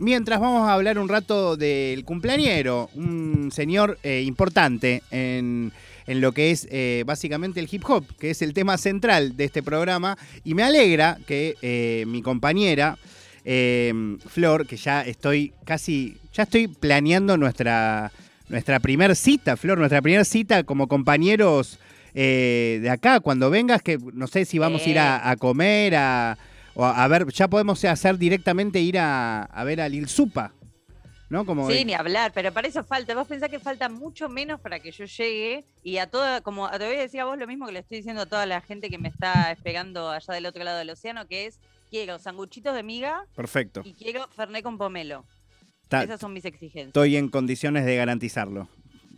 Mientras vamos a hablar un rato del cumpleañero, un señor eh, importante en, en, lo que es eh, básicamente el hip hop, que es el tema central de este programa. Y me alegra que eh, mi compañera, Flor, que ya estoy casi, ya estoy planeando nuestra, nuestra primer cita, Flor, nuestra primera cita como compañeros de acá, cuando vengas, que no sé si vamos a ir a comer, a a ver, ya podemos hacer directamente ir a, ver a Lil Supa. ¿No? Como sí, ni hablar, pero para eso falta. Vos pensás que falta mucho menos para que yo llegue y a toda, como te voy a decir a vos lo mismo que le estoy diciendo a toda la gente que me está esperando allá del otro lado del océano, que es, quiero sanguchitos de miga. Perfecto. Y quiero ferné con pomelo. Esas son mis exigencias. Estoy en condiciones de garantizarlo.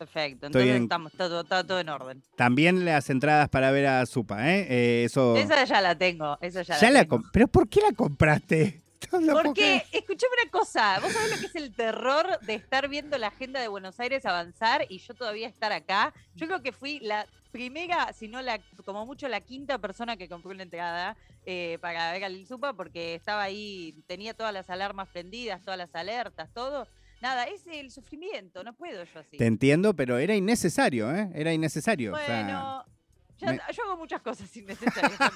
Perfecto, entonces estamos todo, todo, en orden. También las entradas para ver a Supa, ¿eh? eh eso... Esa ya la tengo, esa ya, la, tengo. ¿Pero por qué la compraste? Porque, escuchame una cosa, vos sabés lo que es el terror de estar viendo la agenda de Buenos Aires avanzar y yo todavía estar acá. Yo creo que fui la primera, si no la, como mucho la quinta persona que compró una entrada eh, para ver a Lil Supa porque estaba ahí, tenía todas las alarmas prendidas, todas las alertas, todo nada, es el sufrimiento, no puedo yo así. Te entiendo, pero era innecesario, ¿eh? Era innecesario. Bueno, yo hago muchas cosas innecesarias.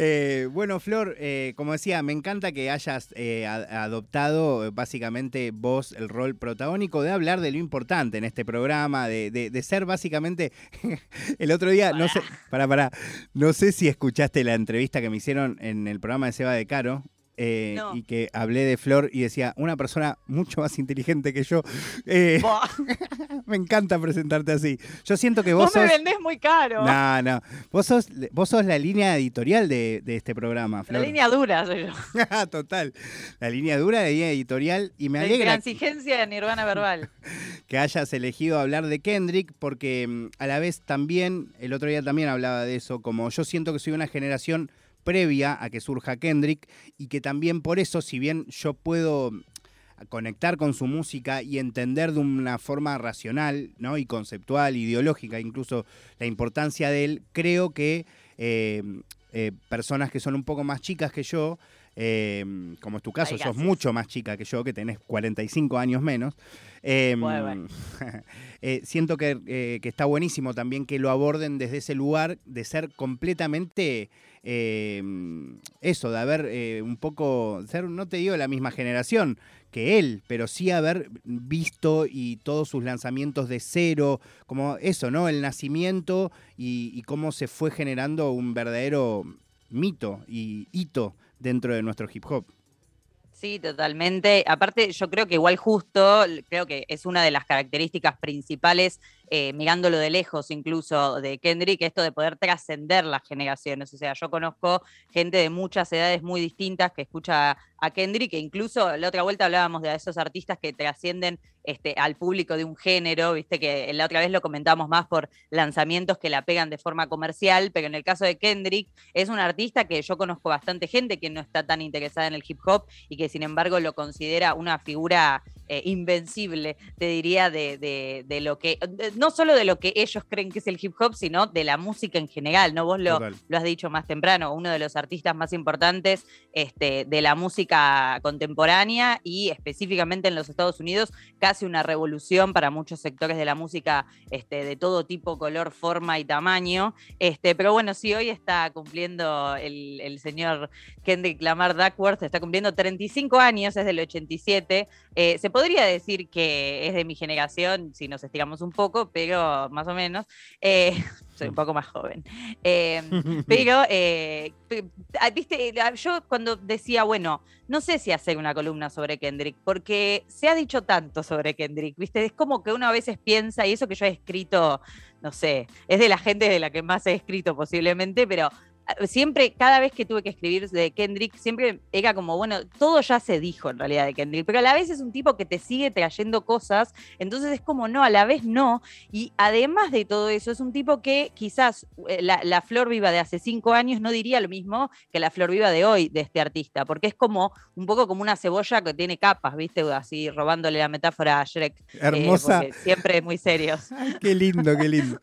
Eh, bueno, Flor, eh, como decía, me encanta que hayas eh, adoptado básicamente vos el rol protagónico de hablar de lo importante en este programa, de, ser básicamente el otro día, no sé, para, para, no sé si escuchaste la entrevista que me hicieron en el programa de Seba de Caro, eh, y que hablé de Flor y decía, una persona mucho más inteligente que yo. Eh, me encanta presentarte así. Yo siento que vos, vos me vendés muy caro. No, no. Vos sos, vos sos la línea editorial de, este programa, Flor. La línea dura soy yo. Total. La línea dura, la línea editorial. Y me la alegra. Transigencia de Nirvana Verbal. que hayas elegido hablar de Kendrick, porque mm, a la vez también, el otro día también hablaba de eso, como yo siento que soy una generación previa a que surja Kendrick y que también por eso, si bien yo puedo conectar con su música y entender de una forma racional ¿no? y conceptual, ideológica, incluso la importancia de él, creo que eh, eh, personas que son un poco más chicas que yo, eh, como es tu caso, sos mucho más chica que yo, que tenés 45 años menos, siento que, que, está buenísimo también que lo aborden desde ese lugar de ser completamente Em, eso, de haber eh, un poco, ser, no te digo la misma generación que él, pero sí haber visto y todos sus lanzamientos de cero, como eso, ¿no? El nacimiento y, y cómo se fue generando un verdadero mito y hito dentro de nuestro hip hop. Sí, totalmente. Aparte, yo creo que igual justo, creo que es una de las características principales eh, mirándolo de lejos incluso de Kendrick, esto de poder trascender las generaciones. O sea, yo conozco gente de muchas edades muy distintas que escucha a Kendrick, e incluso la otra vuelta hablábamos de esos artistas que trascienden este, al público de un género, viste que la otra vez lo comentamos más por lanzamientos que la pegan de forma comercial, pero en el caso de Kendrick es un artista que yo conozco bastante gente que no está tan interesada en el hip hop y que sin embargo lo considera una figura eh, invencible, te diría, de, lo que, no solo de lo que ellos creen que es el hip hop, sino de la música en general, ¿no? Vos lo, lo has dicho más temprano, uno de los artistas más importantes este, de la música contemporánea y específicamente en los Estados Unidos, casi una revolución para muchos sectores de la música este, de todo tipo, color, forma y tamaño. Este, pero bueno, sí, hoy está cumpliendo el, el señor Kendrick Lamar Duckworth, está cumpliendo 35 años, es del 87. Eh, se podría decir que es de mi generación, si nos estiramos un poco, pero más o menos. Eh, soy un poco más joven. Em, pero, eh, ah, viste, yo cuando decía, bueno, no sé si hacer una columna sobre Kendrick, porque se ha dicho tanto sobre Kendrick, viste, es como que uno a veces piensa, y eso que yo he escrito, no sé, es de la gente de la que más he escrito posiblemente, pero siempre, cada vez que tuve que escribir de Kendrick, siempre era como, bueno, todo ya se dijo en realidad de Kendrick, pero a la vez es un tipo que te sigue trayendo cosas, entonces es como, no, a la vez no. Y además de todo eso, es un tipo que quizás eh, la, flor viva de hace cinco años no diría lo mismo que la flor viva de hoy de este artista, porque es como un poco como una cebolla que tiene capas, ¿viste? Así robándole la metáfora a Shrek. Eh, Hermosa. siempre muy serios. qué lindo, qué lindo.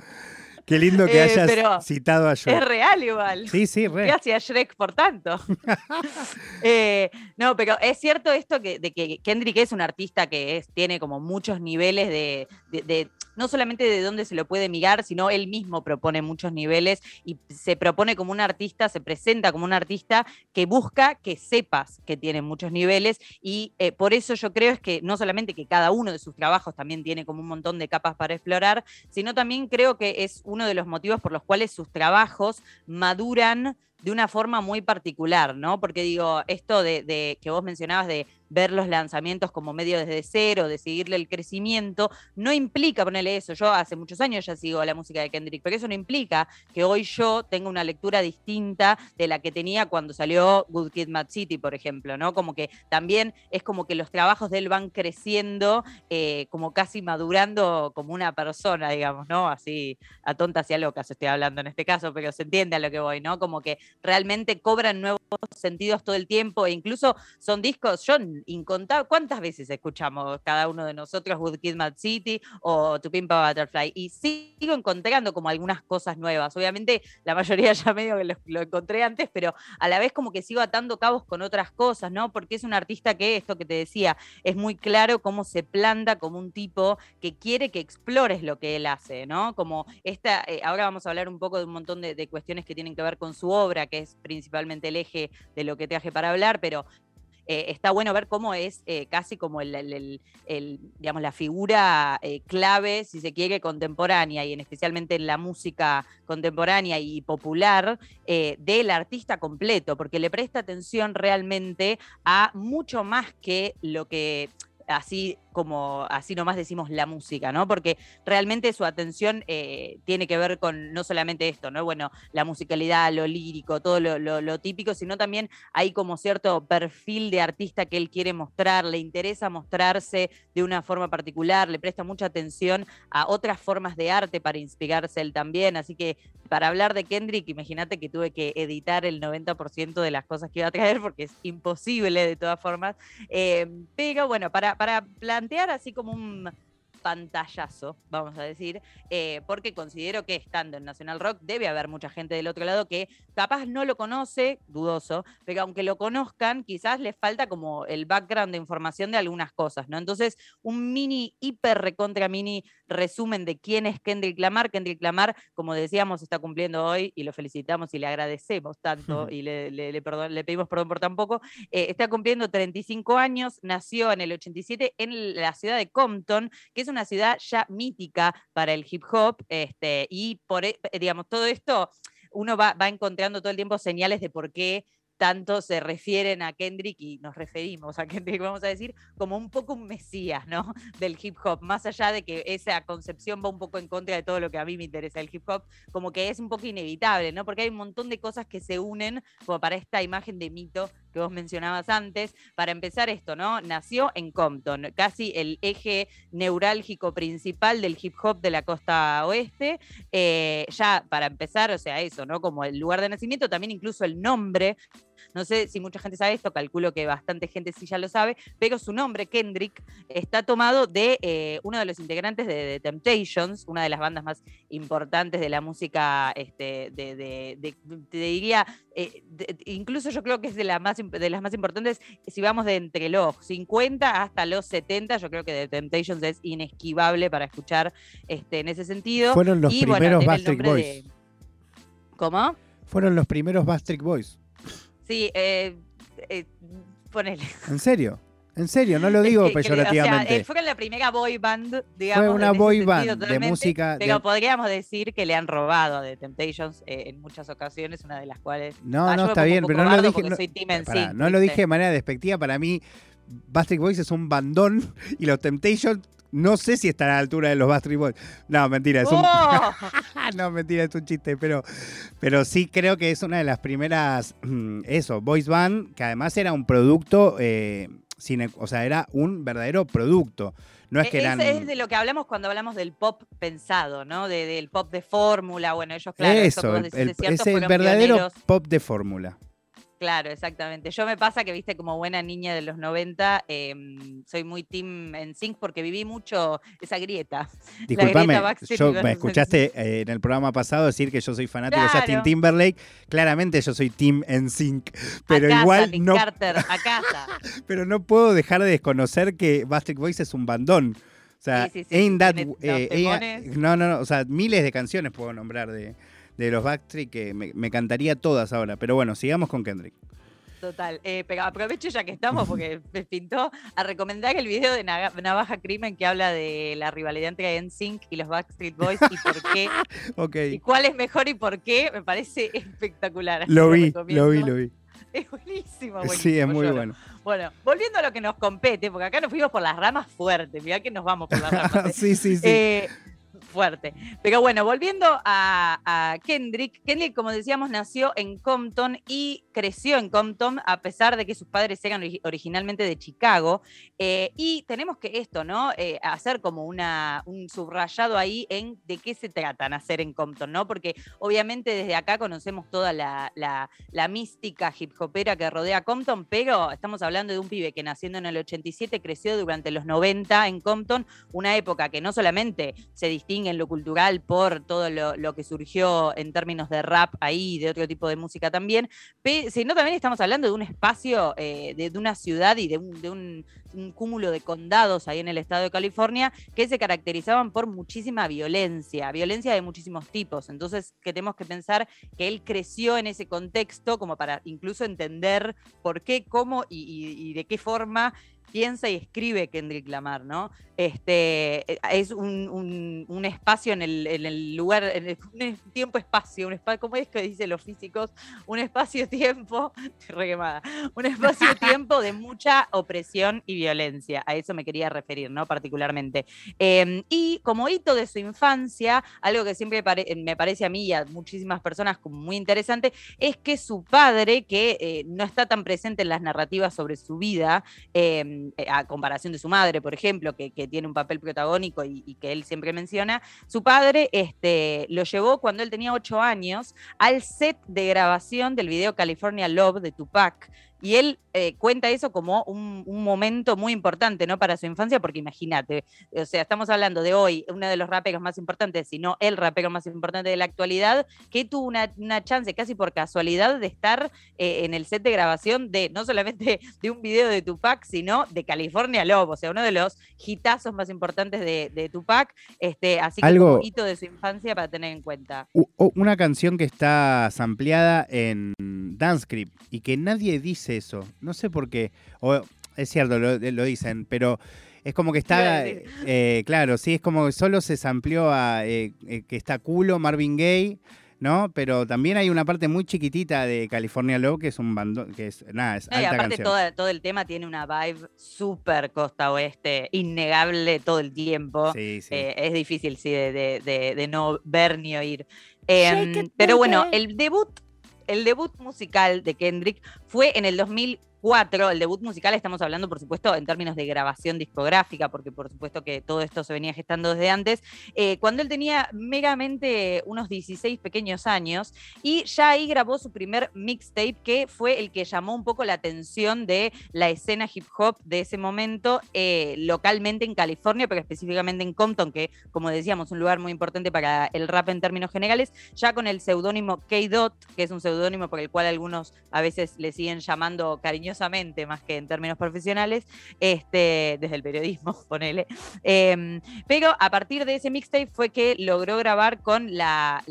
Qué lindo que hayas citado a Shrek. Es real igual. Sí, sí, real. Gracias Shrek por tanto. no, pero es cierto esto que, de que Kendrick es un artista que es, tiene como muchos niveles de no solamente de dónde se lo puede mirar, sino él mismo propone muchos niveles y se propone como un artista, se presenta como un artista que busca que sepas que tiene muchos niveles y eh, por eso yo creo es que no solamente que cada uno de sus trabajos también tiene como un montón de capas para explorar, sino también creo que es uno de los motivos por los cuales sus trabajos maduran de una forma muy particular, ¿no? Porque digo, esto de, que vos mencionabas de ver los lanzamientos como medio desde cero, de seguirle el crecimiento, no implica ponerle eso. Yo hace muchos años ya sigo la música de Kendrick, pero eso no implica que hoy yo tenga una lectura distinta de la que tenía cuando salió Good Kid Mad City, por ejemplo, ¿no? Como que también es como que los trabajos de él van creciendo, eh, como casi madurando como una persona, digamos, ¿no? Así, a tontas y a locas estoy hablando en este caso, pero se entiende a lo que voy, ¿no? Como que realmente cobran nuevos sentidos todo el tiempo e incluso son discos, yo ¿cuántas veces escuchamos cada uno de nosotros Wood Kid Mad City o To Pimpa Butterfly? Y sigo encontrando como algunas cosas nuevas. Obviamente la mayoría ya medio que lo, encontré antes, pero a la vez como que sigo atando cabos con otras cosas, ¿no? Porque es un artista que, esto que te decía, es muy claro cómo se planta como un tipo que quiere que explores lo que él hace, ¿no? Como esta, eh, ahora vamos a hablar un poco de un montón de, de cuestiones que tienen que ver con su obra, que es principalmente el eje de lo que traje para hablar, pero eh, está bueno ver cómo es eh, casi como el, digamos, la figura eh, clave, si se quiere, contemporánea y en especialmente en la música contemporánea y popular del artista completo, porque le presta atención realmente a mucho más que lo que así como así nomás decimos la música, ¿no? Porque realmente su atención eh, tiene que ver con no solamente esto, ¿no? Bueno, la musicalidad, lo lírico, todo lo, típico, sino también hay como cierto perfil de artista que él quiere mostrar, le interesa mostrarse de una forma particular, le presta mucha atención a otras formas de arte para inspirarse él también, así que para hablar de Kendrick, imagínate que tuve que editar el 90% de las cosas que iba a traer porque es imposible de todas formas, eh, pero bueno, para, para plantear así como un pantallazo, vamos a decir, eh, porque considero que estando en Nacional Rock debe haber mucha gente del otro lado que capaz no lo conoce, dudoso, pero aunque lo conozcan, quizás les falta como el background de información de algunas cosas, ¿no? Entonces, un mini, hiper recontra mini resumen de quién es Kendrick Lamar. Kendrick Lamar, como decíamos, está cumpliendo hoy y lo felicitamos y le agradecemos tanto y le, le, pedimos perdón por tan poco. Eh, está cumpliendo 35 años, nació en el 87 en la ciudad de Compton, que es una ciudad ya mítica para el hip hop, este, y por, e, digamos, todo esto uno va, va encontrando todo el tiempo señales de por qué tanto se refieren a Kendrick y nos referimos a Kendrick, vamos a decir, como un poco un mesías, ¿no? Del hip hop, más allá de que esa concepción va un poco en contra de todo lo que a mí me interesa el hip hop, como que es un poco inevitable, ¿no? Porque hay un montón de cosas que se unen como para esta imagen de mito que vos mencionabas antes. Para empezar esto, ¿no? Nació en Compton, casi el eje neurálgico principal del hip hop de la costa oeste. Eh, ya para empezar, o sea, eso, ¿no? Como el lugar de nacimiento, también incluso el nombre no sé si mucha gente sabe esto, calculo que bastante gente sí ya lo sabe, pero su nombre, Kendrick, está tomado de eh, uno de los integrantes de The Temptations, una de las bandas más importantes de la música, este, de, te diría, eh, incluso yo creo que es de, la más, de las más importantes, si vamos de entre los 50 hasta los 70, yo creo que The Temptations es inesquivable para escuchar este, en ese sentido. Fueron los primeros bueno, Boys. ¿Cómo? Fueron los primeros Bastric Boys. Sí, eh, eh, ponele. ¿En serio? En serio, no lo digo peyorativamente. o sea, fue la primera boy band, digamos. Fue una boy band de música. Pero podríamos decir que le han robado a The Temptations eh, en muchas ocasiones, una de las cuales. No, no, está bien, pero no lo dije. No, no lo dije de manera despectiva. Para mí, Bastard Boys es un bandón y los Temptations no sé si está a la altura de los Bastard Boys. No, mentira, es un. ¡Oh! no, mentira, es un chiste, pero, pero sí creo que es una de las primeras. Mm, eso, Boys Band, que además era un producto. Eh, o sea, era un verdadero producto. No es que eran... Es de lo que hablamos cuando hablamos del pop pensado, ¿no? del pop de fórmula. Bueno, ellos, claro, eso, el, es el verdadero pop de fórmula. Claro, exactamente. Yo me pasa que, viste, como buena niña de los 90, em, soy muy team en sync porque viví mucho esa grieta. Disculpame, yo me escuchaste eh, en el programa pasado decir que yo soy fanático de Justin Timberlake. Claramente yo soy team en sync, pero igual no. Carter, a casa. pero no puedo dejar de desconocer que Bastric Boys es un bandón. O sea, Ain't That, eh, no, no, no, o sea, miles de canciones puedo nombrar de, de los Backstreet que me, me cantaría todas ahora. Pero bueno, sigamos con Kendrick. Total. Eh, aprovecho ya que estamos, porque me pintó, a recomendar el video de Navaja Crimen que habla de la rivalidad entre NSYNC y los Backstreet Boys y por qué. Y cuál es mejor y por qué. Me parece espectacular. Lo vi, lo, vi, lo vi. Es buenísimo, buenísimo. Sí, es muy bueno. Bueno, volviendo a lo que nos compete, porque acá nos fuimos por las ramas fuertes. Mirá que nos vamos por las ramas. sí, sí, sí. Eh, fuerte. Pero bueno, volviendo a, Kendrick, Kendrick, como decíamos, nació en Compton y creció en Compton, a pesar de que sus padres eran originalmente de Chicago. Eh, y tenemos que esto, ¿no? Eh, hacer como una, un subrayado ahí en de qué se trata nacer en Compton, ¿no? Porque obviamente desde acá conocemos toda la, la mística hip hopera que rodea Compton, pero estamos hablando de un pibe que naciendo en el 87 creció durante los 90 en Compton, una época que no solamente se distingue en lo cultural por todo lo, que surgió en términos de rap ahí, de otro tipo de música también, sino también estamos hablando de un espacio, eh, de, una ciudad y de, un, cúmulo de condados ahí en el estado de California que se caracterizaban por muchísima violencia, violencia de muchísimos tipos. Entonces, que tenemos que pensar que él creció en ese contexto como para incluso entender por qué, cómo y de qué forma piensa y escribe Kendrick Lamar, ¿no? Este, eh, es un, espacio en el, lugar, un tiempo-espacio, un ¿cómo es que dicen los físicos? Un espacio-tiempo, un espacio-tiempo de mucha opresión y violencia. A eso me quería referir, ¿no? Particularmente. Em, y como hito de su infancia, algo que siempre me parece a mí y a muchísimas personas como muy interesante, es que su padre, que eh, no está tan presente en las narrativas sobre su vida, em, eh, a comparación de su madre, por ejemplo, que, tiene un papel protagónico y, que él siempre menciona, su padre este, lo llevó cuando él tenía ocho años al set de grabación del video California Love de Tupac. Y él eh, cuenta eso como un, momento muy importante, ¿no? Para su infancia, porque imagínate, o sea, estamos hablando de hoy, uno de los raperos más importantes, si no el rapero más importante de la actualidad, que tuvo una, chance casi por casualidad de estar eh, en el set de grabación de no solamente de un video de Tupac, sino de California Love, o sea, uno de los hitazos más importantes de, Tupac, este, así que un hito de su infancia para tener en cuenta. Una canción que está sampleada en Dancecrypt y que nadie dice eso. No sé por qué. O, es cierto, lo, dicen, pero es como que está. Eh, claro, sí, es como que solo se amplió a eh, eh, que está culo Marvin Gaye. ¿no? Pero también hay una parte muy chiquitita de California Low que es un bando, que es nada, es alta aparte Todo, todo, el tema tiene una vibe súper costa oeste, innegable todo el tiempo. Sí, sí. es difícil, sí, de, de, no ver ni oír. Em, pero bueno, el debut el debut musical de Kendrick fue en el 2000 el debut musical, estamos hablando, por supuesto, en términos de grabación discográfica, porque por supuesto que todo esto se venía gestando desde antes, eh, cuando él tenía meramente unos 16 pequeños años, y ya ahí grabó su primer mixtape, que fue el que llamó un poco la atención de la escena hip hop de ese momento, eh, localmente en California, pero específicamente en Compton, que, como decíamos, un lugar muy importante para el rap en términos generales, ya con el seudónimo K-Dot, que es un seudónimo por el cual algunos a veces le siguen llamando cariñosamente más que en términos profesionales, este, desde el periodismo, ponele. Em, pero a partir de ese mixtape fue que logró grabar con la,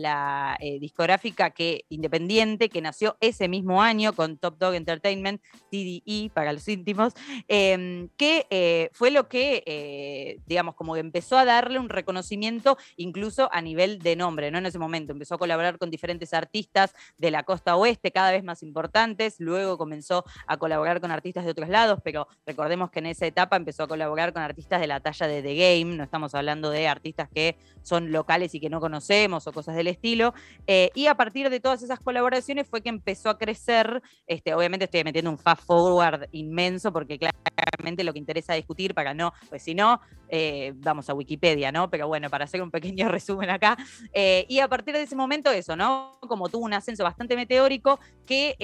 eh, discográfica que, independiente que nació ese mismo año con Top Dog Entertainment, TDE para los íntimos, em, que eh, fue lo que, eh, digamos, como que empezó a darle un reconocimiento incluso a nivel de nombre, ¿no? En ese momento empezó a colaborar con diferentes artistas de la costa oeste, cada vez más importantes, luego comenzó a colaborar colaborar con artistas de otros lados, pero recordemos que en esa etapa empezó a colaborar con artistas de la talla de The Game, no estamos hablando de artistas que son locales y que no conocemos o cosas del estilo. Eh, y a partir de todas esas colaboraciones fue que empezó a crecer, este, obviamente estoy metiendo un fast forward inmenso porque claramente lo que interesa discutir para no, pues si no, eh, vamos a Wikipedia, ¿no? Pero bueno, para hacer un pequeño resumen acá. Eh, y a partir de ese momento eso, ¿no? Como tuvo un ascenso bastante meteórico, que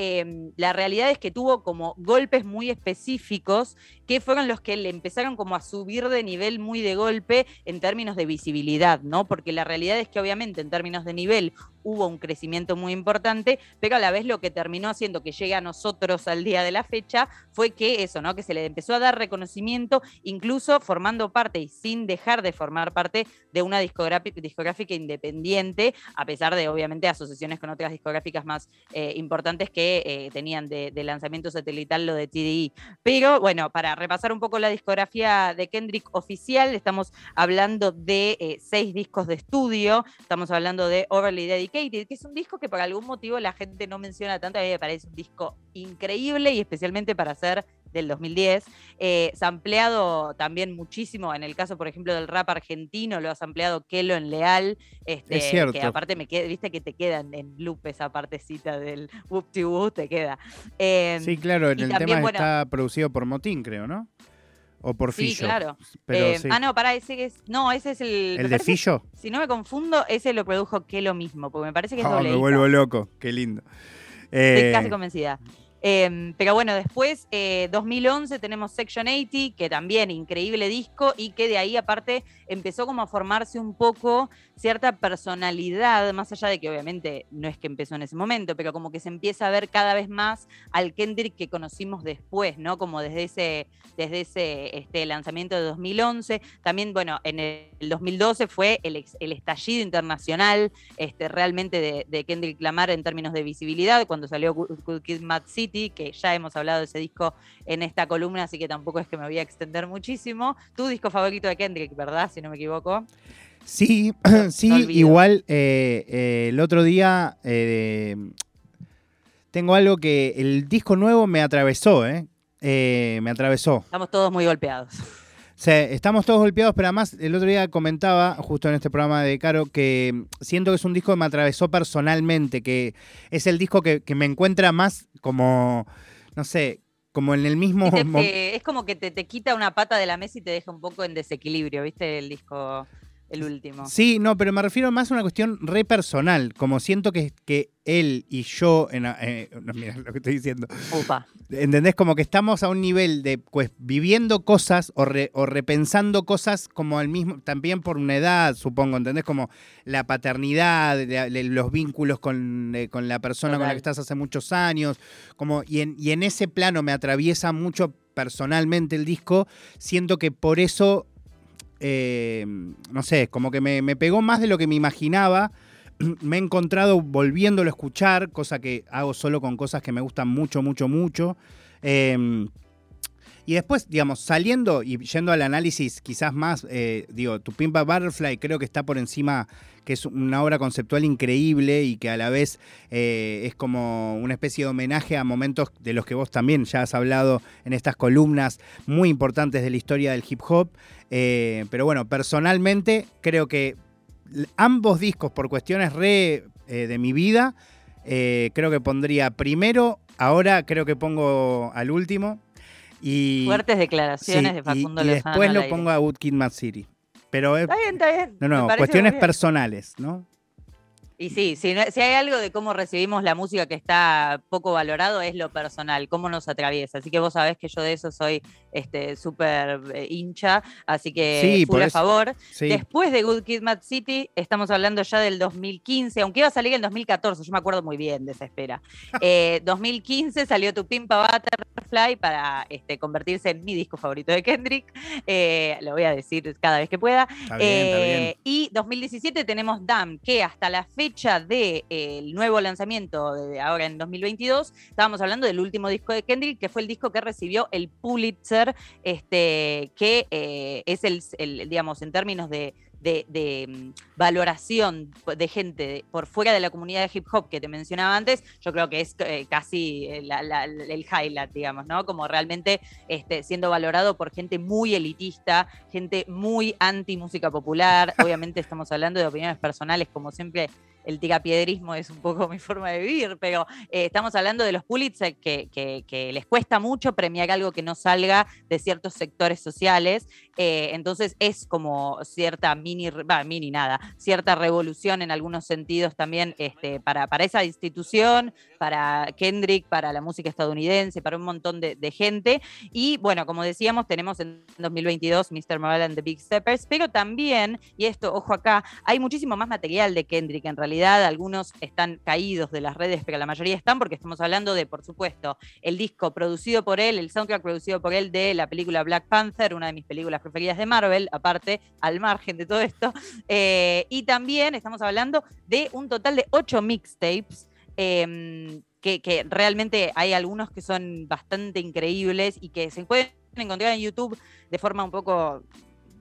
la realidad es que tuvo como golpes muy específicos que fueron los que le empezaron como a subir de nivel muy de golpe en términos de visibilidad, ¿no? Porque la realidad es que obviamente en términos de nivel hubo un crecimiento muy importante, pero a la vez lo que terminó haciendo que llegue a nosotros al día de la fecha fue que eso, ¿no? Que se le empezó a dar reconocimiento, incluso formando parte y sin dejar de formar parte de una discográfica independiente, a pesar de obviamente asociaciones con otras discográficas más eh, importantes que eh, tenían de, lanzamiento satelital lo de TDI. Pero bueno, para repasar un poco la discografía de Kendrick oficial, estamos hablando de eh, seis discos de estudio, estamos hablando de Overly Dedicated, que es un disco que por algún motivo la gente no menciona tanto, a mí me parece un disco increíble y especialmente para ser del 2010. Eh, sampleado también muchísimo, en el caso, por ejemplo, del rap argentino, lo ha sampleado Kelo en Leal. Este, es cierto. Que aparte me queda, viste que te quedan en loop esa partecita del whoop whoop te queda. Sí, claro, en el tema está producido por Motín, creo, ¿no? O por sí, Fillo. Claro. Eh, ah, no, pará, ese es. No, ese es el. ¿El de Fillo? Si no me confundo, ese lo produjo que lo mismo, porque me parece que es oh, Me vuelvo loco, qué lindo. Estoy casi eh, convencida. Em, pero bueno, después, 2011 eh, tenemos Section 80, que también increíble disco y que de ahí aparte empezó como a formarse un poco cierta personalidad, más allá de que obviamente no es que empezó en ese momento, pero como que se empieza a ver cada vez más al Kendrick que conocimos después, ¿no? Como desde ese, desde ese este, lanzamiento de 2011. También, bueno, en el 2012 fue el, estallido internacional este, realmente de, de, Kendrick Lamar en términos de visibilidad, cuando salió Good Kid Mad City, que ya hemos hablado de ese disco en esta columna, así que tampoco es que me voy a extender muchísimo. Tu disco favorito de Kendrick, ¿verdad? Si no me equivoco. Sí, sí, igual eh, eh, el otro día eh, tengo algo que el disco nuevo me atravesó, ¿eh? me atravesó. Estamos todos muy golpeados. Sí, estamos todos golpeados, pero además el otro día comentaba, justo en este programa de Caro, que siento que es un disco que me atravesó personalmente, que es el disco que, me encuentra más como, no sé, como en el mismo... es como que te, te, quita una pata de la mesa y te deja un poco en desequilibrio, ¿viste? El disco el último. Sí, no, pero me refiero más a una cuestión re personal, como siento que, que él y yo, en, eh, mira lo que estoy diciendo. Upa. ¿Entendés? Como que estamos a un nivel de, pues, viviendo cosas o, repensando cosas como al mismo, también por una edad, supongo, ¿entendés? Como la paternidad, los vínculos con, eh, con la persona con la que estás hace muchos años, como, y en, y en ese plano me atraviesa mucho personalmente el disco, siento que por eso eh, no sé, como que me, pegó más de lo que me imaginaba. me he encontrado volviéndolo a escuchar, cosa que hago solo con cosas que me gustan mucho, mucho, mucho. Em, y después, digamos, saliendo y yendo al análisis quizás más, eh, digo, Tu Pimpa Butterfly creo que está por encima, que es una obra conceptual increíble y que a la vez eh, es como una especie de homenaje a momentos de los que vos también ya has hablado en estas columnas muy importantes de la historia del hip hop. Eh, pero bueno, personalmente creo que ambos discos, por cuestiones re de mi vida, creo que pondría primero, ahora creo que pongo al último, Fuertes declaraciones de Facundo y, y después lo pongo a Woodkid Mad City. Pero está bien, está bien. No, no, cuestiones personales, ¿no? Y sí, si, si, hay algo de cómo recibimos la música que está poco valorado es lo personal, cómo nos atraviesa. Así que vos sabés que yo de eso soy este súper eh, hincha, así que sí, por favor. Después de Good Kid Mad City, estamos hablando ya del 2015, aunque iba a salir en 2014, yo me acuerdo muy bien de esa espera. 2015 eh, salió Tu Pimpa Butterfly para este, convertirse en mi disco favorito de Kendrick, eh, lo voy a decir cada vez que pueda. Y 2017 tenemos Damn, que hasta la fecha del de, eh, nuevo lanzamiento de ahora en 2022, estábamos hablando del último disco de Kendrick, que fue el disco que recibió el Pulitzer, este, que eh, es el, digamos, en términos de, de, mm, valoración de gente por fuera de la comunidad de hip hop que te mencionaba antes, yo creo que es eh, casi el highlight, digamos, ¿no? Como realmente este, siendo valorado por gente muy elitista, gente muy anti música popular. Obviamente estamos hablando de opiniones personales, como siempre el tirapiedrismo es un poco mi forma de vivir, pero eh, estamos hablando de los Pulitzer que, les cuesta mucho premiar algo que no salga de ciertos sectores sociales. Eh, entonces es como cierta mini, va, mini nada, cierta revolución en algunos sentidos también este, para, para esa institución, para Kendrick, para la música estadounidense, para un montón de, gente. Y bueno, como decíamos, tenemos en 2022 Mr. Morale and the Big Steppers, pero también, y esto, ojo acá, hay muchísimo más material de Kendrick en realidad algunos están caídos de las redes, pero la mayoría están porque estamos hablando de, por supuesto, el disco producido por él, el soundtrack producido por él de la película Black Panther, una de mis películas preferidas de Marvel, aparte, al margen de todo esto. Eh, y también estamos hablando de un total de ocho mixtapes. Em, que, realmente hay algunos que son bastante increíbles y que se pueden encontrar en YouTube de forma un poco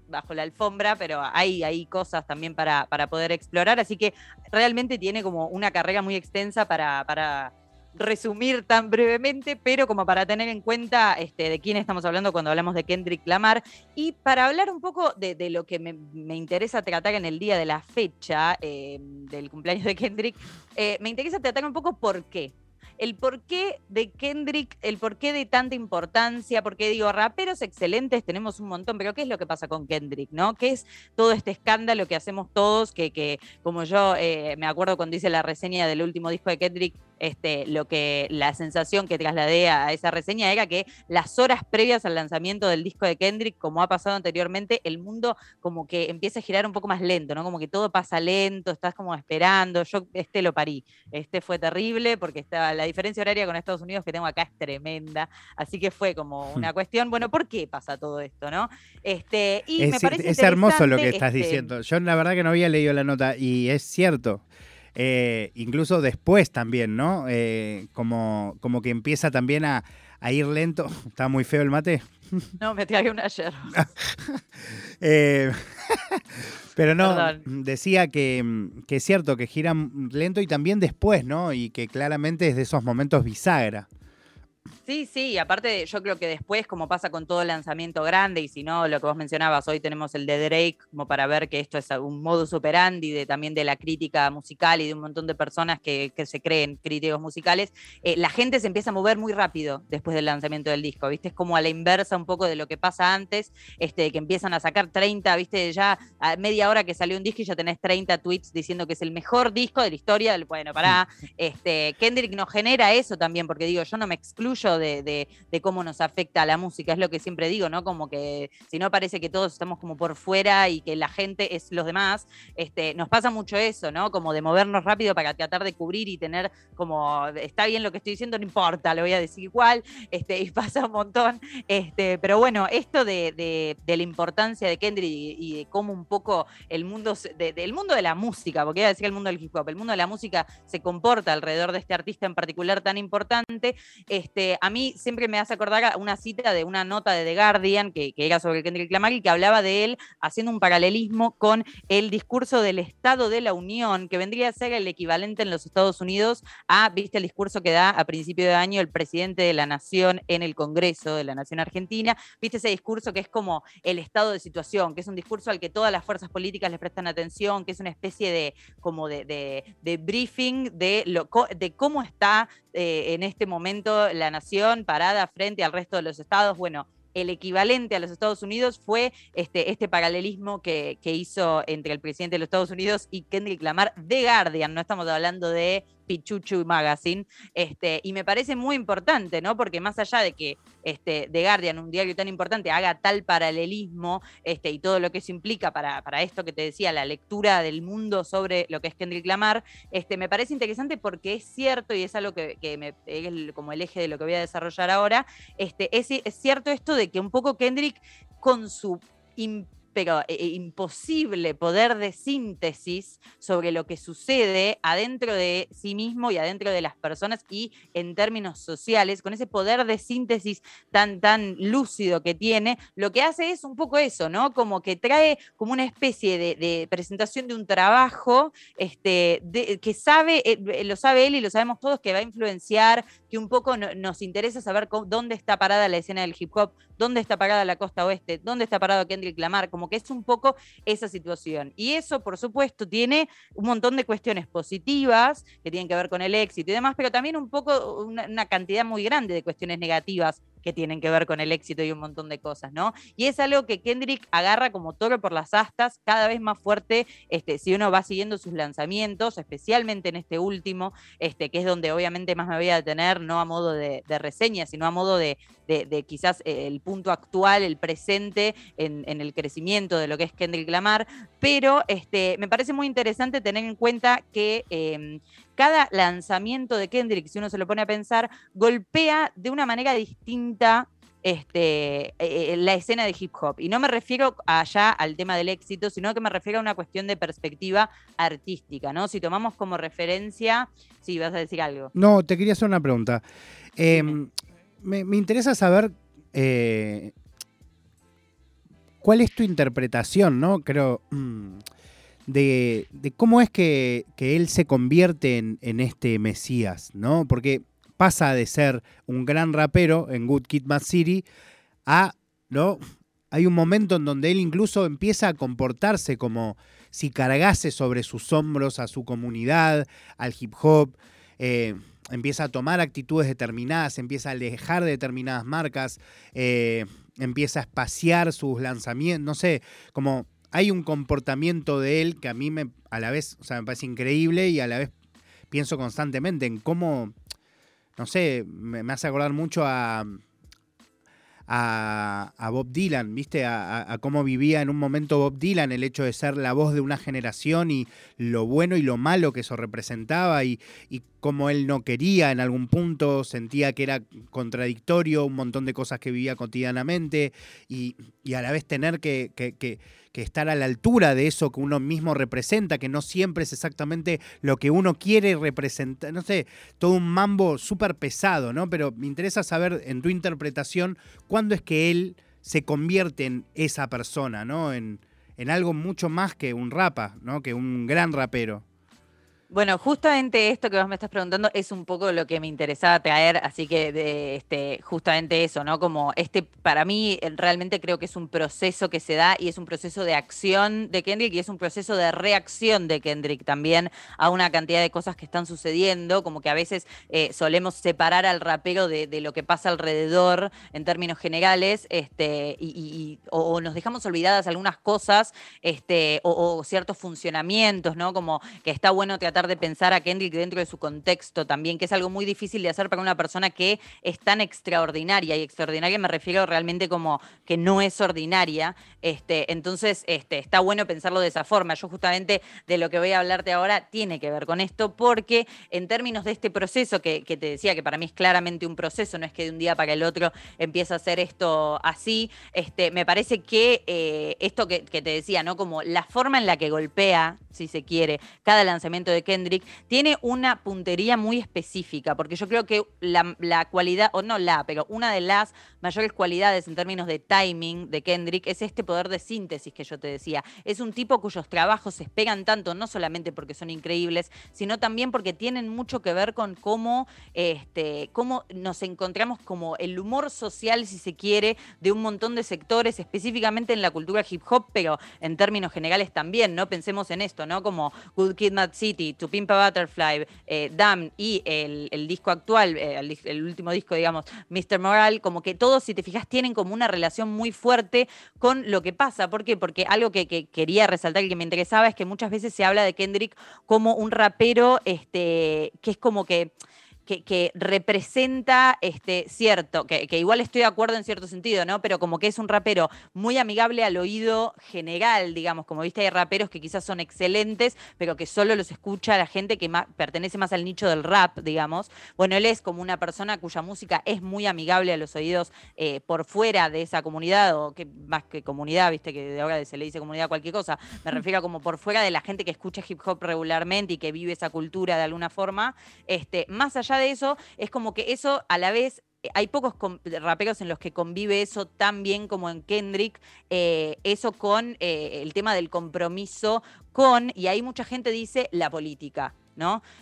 bajo la alfombra, pero hay, hay cosas también para, poder explorar, así que realmente tiene como una carrera muy extensa para, resumir tan brevemente, pero como para tener en cuenta este, de quién estamos hablando cuando hablamos de Kendrick Lamar. Y para hablar un poco de, lo que me, interesa tratar en el día de la fecha eh, del cumpleaños de Kendrick, eh, me interesa tratar un poco por qué el porqué de Kendrick, el porqué de tanta importancia, porque digo, raperos excelentes tenemos un montón, pero ¿qué es lo que pasa con Kendrick, no? ¿Qué es todo este escándalo que hacemos todos, que, que como yo eh, me acuerdo cuando hice la reseña del último disco de Kendrick, este, lo que la sensación que trasladé a esa reseña era que las horas previas al lanzamiento del disco de Kendrick, como ha pasado anteriormente, el mundo como que empieza a girar un poco más lento, ¿no? Como que todo pasa lento, estás como esperando. Yo este lo parí. Este fue terrible porque estaba, la diferencia horaria con Estados Unidos que tengo acá es tremenda. Así que fue como hmm. una cuestión, bueno, ¿por qué pasa todo esto, no? Este, y es, me parece es hermoso lo que estás este diciendo. Yo la verdad que no había leído la nota y es cierto. Eh, incluso después también, ¿no? Eh, como, como que empieza también a, ir lento. ¿Está muy feo el mate? No, me traje un ayer. Eh, pero no, decía que, que, es cierto que gira lento y también después, ¿no? Y que claramente es de esos momentos bisagra. Sí, sí, aparte yo creo que después, como pasa con todo lanzamiento grande, y si no, lo que vos mencionabas, hoy tenemos el de Drake, como para ver que esto es un modus operandi de, también de la crítica musical y de un montón de personas que, se creen críticos musicales, eh, la gente se empieza a mover muy rápido después del lanzamiento del disco, ¿viste? Es como a la inversa un poco de lo que pasa antes, este, que empiezan a sacar 30, ¿viste? Ya a media hora que salió un disco y ya tenés 30 tweets diciendo que es el mejor disco de la historia del, bueno, pará, este, Kendrick nos genera eso también, porque digo, yo no me excluyo de, cómo nos afecta la música. Es lo que siempre digo, ¿no? Como que si no parece que todos estamos como por fuera y que la gente es los demás, este, nos pasa mucho eso, ¿no? Como de movernos rápido para tratar de cubrir y tener como, está bien lo que estoy diciendo, no importa, lo voy a decir igual, este, y pasa un montón. Este, pero bueno, esto de, la importancia de Kendrick y, de cómo un poco el mundo, del mundo de la música, porque iba a decir el mundo del hip hop, el mundo de la música se comporta alrededor de este artista en particular tan importante, este, a mí siempre me hace acordar una cita de una nota de The Guardian que, era sobre Kendrick Lamar y que hablaba de él haciendo un paralelismo con el discurso del Estado de la Unión, que vendría a ser el equivalente en los Estados Unidos a, viste, el discurso que da a principio de año el presidente de la Nación en el Congreso de la Nación Argentina, viste ese discurso que es como el estado de situación, que es un discurso al que todas las fuerzas políticas le prestan atención, que es una especie de como de, briefing de, lo, de cómo está eh, en este momento la nación parada frente al resto de los estados. Bueno, el equivalente a los Estados Unidos fue este, este paralelismo que, hizo entre el presidente de los Estados Unidos y Kendrick Lamar de Guardian. No estamos hablando de Pichuchu Magazine. Este, y me parece muy importante, ¿no? Porque más allá de que este, The Guardian, un diario tan importante, haga tal paralelismo este, y todo lo que eso implica para, para esto que te decía, la lectura del mundo sobre lo que es Kendrick Lamar, este, me parece interesante porque es cierto, y es algo que, me, es como el eje de lo que voy a desarrollar ahora, este, es, es cierto esto de que un poco Kendrick con su pero eh, imposible poder de síntesis sobre lo que sucede adentro de sí mismo y adentro de las personas y en términos sociales, con ese poder de síntesis tan, tan lúcido que tiene, lo que hace es un poco eso, ¿no? Como que trae como una especie de, presentación de un trabajo este, que sabe, eh, lo sabe él y lo sabemos todos, que va a influenciar, que un poco nos interesa saber dónde está parada la escena del hip hop, dónde está parada la costa oeste, dónde está parado Kendrick Lamar, como que es un poco esa situación. Y eso, por supuesto, tiene un montón de cuestiones positivas que tienen que ver con el éxito y demás, pero también un poco una, cantidad muy grande de cuestiones negativas que tienen que ver con el éxito y un montón de cosas, ¿no? Y es algo que Kendrick agarra como toro por las astas, cada vez más fuerte, este, si uno va siguiendo sus lanzamientos, especialmente en este último, este, que es donde obviamente más me voy a detener, no a modo de, reseña, sino a modo de, quizás el punto actual, el presente, en, el crecimiento de lo que es Kendrick Lamar, pero este, me parece muy interesante tener en cuenta que em, cada lanzamiento de Kendrick, si uno se lo pone a pensar, golpea de una manera distinta este, eh, la escena de hip hop. Y no me refiero allá al tema del éxito, sino que me refiero a una cuestión de perspectiva artística, ¿no? Si tomamos como referencia, sí, vas a decir algo. No, te quería hacer una pregunta. Em, me, interesa saber eh, cuál es tu interpretación, ¿no? Creo. Mm, de, cómo es que, él se convierte en, este Mesías, ¿no? Porque pasa de ser un gran rapero en Good Kid Mad City a, ¿no? Hay un momento en donde él incluso empieza a comportarse como si cargase sobre sus hombros a su comunidad, al hip hop. Eh, empieza a tomar actitudes determinadas, empieza a alejar de determinadas marcas, eh, empieza a espaciar sus lanzamientos, no sé, como hay un comportamiento de él que a mí me, a la vez, o sea, me parece increíble y a la vez pienso constantemente en cómo, no sé, me, hace acordar mucho a, a, Bob Dylan, ¿viste? A, cómo vivía en un momento Bob Dylan, el hecho de ser la voz de una generación y lo bueno y lo malo que eso representaba y, y cómo él no quería en algún punto, sentía que era contradictorio, un montón de cosas que vivía cotidianamente y, a la vez tener que, estar a la altura de eso que uno mismo representa, que no siempre es exactamente lo que uno quiere representar, no sé, todo un mambo súper pesado, ¿no? Pero me interesa saber en tu interpretación cuándo es que él se convierte en esa persona, ¿no? En, en algo mucho más que un rapa, ¿no? Que un gran rapero. Bueno, justamente esto que vos me estás preguntando es un poco lo que me interesaba traer, así que este, justamente eso, ¿no? Como este, para mí realmente creo que es un proceso que se da y es un proceso de acción de Kendrick y es un proceso de reacción de Kendrick también a una cantidad de cosas que están sucediendo, como que a veces eh, solemos separar al rapero de, lo que pasa alrededor en términos generales, este, y, o, nos dejamos olvidadas algunas cosas, este, o, o ciertos funcionamientos, ¿no? Como que está bueno tratar de pensar a Kendrick dentro de su contexto también, que es algo muy difícil de hacer para una persona que es tan extraordinaria. Y extraordinaria me refiero realmente como que no es ordinaria. Este, entonces, este, está bueno pensarlo de esa forma. Yo justamente de lo que voy a hablarte ahora tiene que ver con esto, porque en términos de este proceso, que, te decía que para mí es claramente un proceso, no es que de un día para el otro empieza a hacer esto así, este, me parece que eh, esto que, que te decía, ¿no? Como la forma en la que golpea, si se quiere, cada lanzamiento de Kendrick, tiene una puntería muy específica, porque yo creo que la, cualidad, o no la, pero una de las mayores cualidades en términos de timing de Kendrick es este poder de síntesis que yo te decía. Es un tipo cuyos trabajos se pegan tanto, no solamente porque son increíbles, sino también porque tienen mucho que ver con cómo, este, cómo nos encontramos como el humor social, si se quiere, de un montón de sectores, específicamente en la cultura hip hop, pero en términos generales también, ¿no? Pensemos en esto, ¿no? Como Good Kid Mad City, To Pimp a Butterfly, eh, Damn y el, disco actual, eh, el, último disco, digamos, Mr. Moral, como que todos, si te fijas, tienen como una relación muy fuerte con lo que pasa. ¿Por qué? Porque algo que, quería resaltar y que me interesaba es que muchas veces se habla de Kendrick como un rapero este, que es como que que, representa este, cierto, que, igual estoy de acuerdo en cierto sentido, ¿no? Pero como que es un rapero muy amigable al oído general, digamos, como viste, hay raperos que quizás son excelentes, pero que solo los escucha la gente que pertenece más al nicho del rap, digamos. Bueno, él es como una persona cuya música es muy amigable a los oídos eh, por fuera de esa comunidad, o que más que comunidad, viste, que de ahora se le dice comunidad cualquier cosa, me mm. refiero como por fuera de la gente que escucha hip hop regularmente y que vive esa cultura de alguna forma, este, más allá de eso, es como que eso a la vez eh, hay pocos raperos en los que convive eso tan bien como en Kendrick, eh, eso con eh, el tema del compromiso con, y ahí mucha gente dice, la política.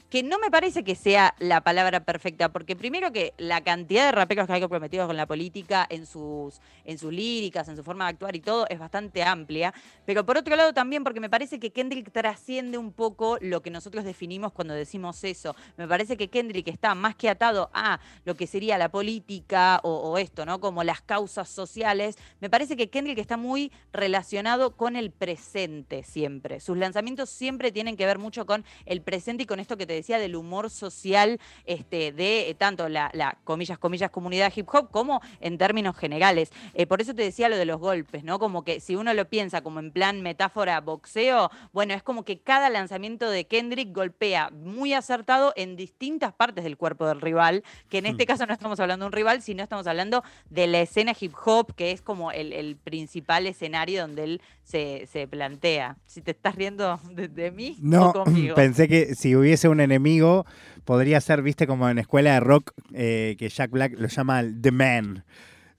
Que no me parece que sea la palabra perfecta, porque primero que la cantidad de raperos que hay comprometidos con la política en sus, en sus líricas, en su forma de actuar y todo, es bastante amplia. Pero por otro lado también porque me parece que Kendrick trasciende un poco lo que nosotros definimos cuando decimos eso. Me parece que Kendrick está más que atado a lo que sería la política o, o esto, ¿no? Como las causas sociales. Me parece que Kendrick está muy relacionado con el presente siempre. Sus lanzamientos siempre tienen que ver mucho con el presente y con esto que te decía del humor social este, de eh, tanto la, comillas, comillas, comunidad hip hop como en términos generales. Eh, por eso te decía lo de los golpes, ¿no? Como que si uno lo piensa como en plan metáfora boxeo, bueno, es como que cada lanzamiento de Kendrick golpea muy acertado en distintas partes del cuerpo del rival, que en este mm. caso no estamos hablando de un rival, sino estamos hablando de la escena hip hop, que es como el, principal escenario donde él se, plantea. Si te estás riendo de, mí no, pensé que si hubiese un enemigo, podría ser, viste, como en escuela de rock, eh, que Jack Black lo llama The Man.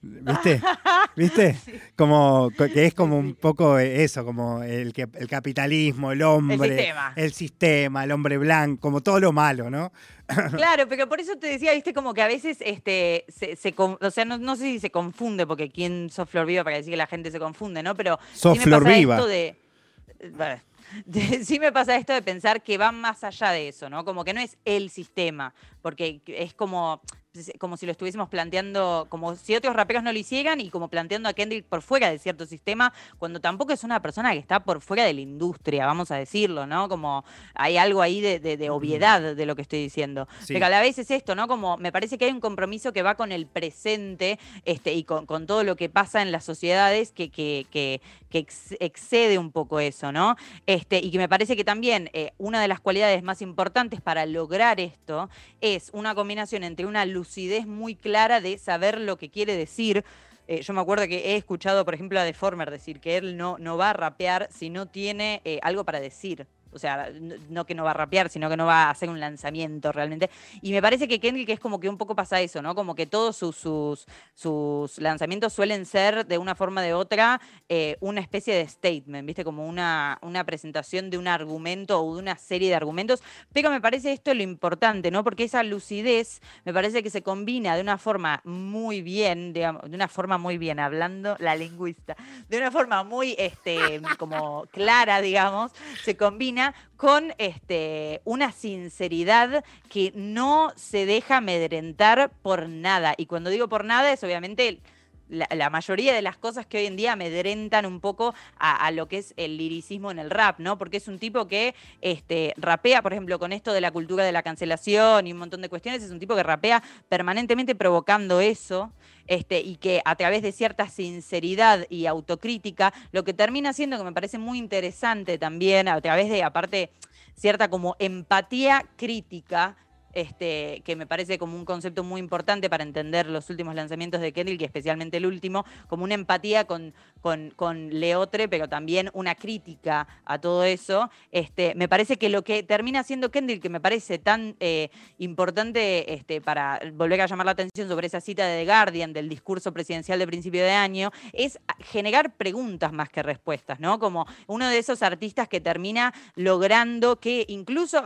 ¿Viste? ¿Viste? Como que es como un poco eso, como el, que, el capitalismo, el hombre, el sistema. el sistema, el hombre blanco, como todo lo malo, ¿no? Claro, pero por eso te decía, viste, como que a veces, este, se, o sea, no, sé si se confunde, porque quién sos Flor Viva para decir que la gente se confunde, ¿no? Pero sos sí Flor Viva. de, sí me pasa esto de pensar que va más allá de eso, ¿no? Como que no es el sistema, porque es como como si lo estuviésemos planteando, como si otros raperos no lo hicieran y como planteando a Kendrick por fuera de cierto sistema, cuando tampoco es una persona que está por fuera de la industria, vamos a decirlo, ¿no? Como hay algo ahí de, obviedad de lo que estoy diciendo. Pero a la vez es esto, ¿no? Como me parece que hay un compromiso que va con el presente este, y con, todo lo que pasa en las sociedades que, que, que, excede un poco eso, ¿no? Este, y que me parece que también eh, una de las cualidades más importantes para lograr esto es una combinación entre una lucidez muy clara de saber lo que quiere decir. Eh, yo me acuerdo que he escuchado, por ejemplo, a Deformer decir que él no, no va a rapear si no tiene eh, algo para decir. O sea, no que no va a rapear, sino que no va a hacer un lanzamiento realmente. Y me parece que Kendrick es como que un poco pasa eso, ¿no? Como que todos sus, sus, lanzamientos suelen ser de una forma o de otra eh, una especie de statement, ¿viste? Como una, una presentación de un argumento o de una serie de argumentos. Pero me parece esto lo importante, ¿no? Porque esa lucidez me parece que se combina de una forma muy bien, digamos, de una forma muy bien, hablando la lingüista, de una forma muy este, como clara, digamos, se combina con este, una sinceridad que no se deja amedrentar por nada. Y cuando digo por nada es obviamente la, mayoría de las cosas que hoy en día amedrentan un poco a, lo que es el liricismo en el rap, ¿no? Porque es un tipo que este, rapea, por ejemplo, con esto de la cultura de la cancelación y un montón de cuestiones, es un tipo que rapea permanentemente provocando eso. Este, y que a través de cierta sinceridad y autocrítica, lo que termina siendo, que me parece muy interesante también, a través de, aparte, cierta como empatía crítica, este, que me parece como un concepto muy importante para entender los últimos lanzamientos de Kendrick, y especialmente el último, como una empatía con, con, Leotre, pero también una crítica a todo eso. Este, me parece que lo que termina siendo Kendrick, que me parece tan eh, importante este, para volver a llamar la atención sobre esa cita de The Guardian del discurso presidencial de principio de año, es generar preguntas más que respuestas, ¿no? Como uno de esos artistas que termina logrando que incluso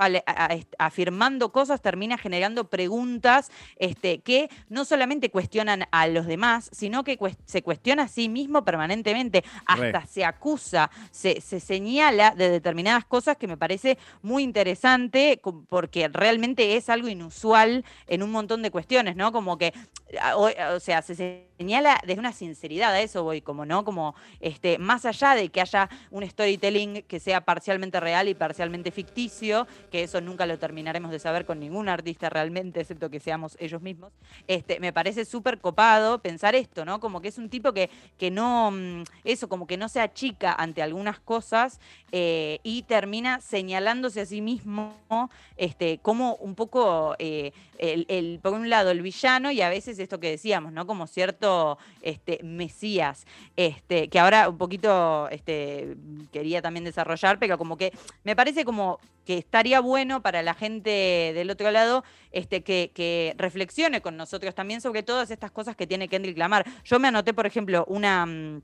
afirmando cosas, termina generando preguntas este, que no solamente cuestionan a los demás, sino que se cuestiona a sí mismo permanentemente, hasta se acusa, se, señala de determinadas cosas que me parece muy interesante porque realmente es algo inusual en un montón de cuestiones, ¿no? Como que, o, sea, se señala desde una sinceridad, a eso voy, como, ¿no? Como, este, más allá de que haya un storytelling que sea parcialmente real y parcialmente ficticio, que eso nunca lo terminaremos de saber con ningún ningún artista realmente, excepto que seamos ellos mismos, este, me parece súper copado pensar esto, ¿no? Como que es un tipo que, que no, mm, eso, como que no se achica ante algunas cosas eh, y termina señalándose a sí mismo este, como un poco, eh, el, por un lado, el villano y a veces esto que decíamos, ¿no? Como cierto este, mesías, este, que ahora un poquito este, quería también desarrollar, pero como que me parece como que estaría bueno para la gente del otro lado este, que, que, reflexione con nosotros también sobre todas estas cosas que tiene Kendrick Lamar. Yo me anoté, por ejemplo, una mm,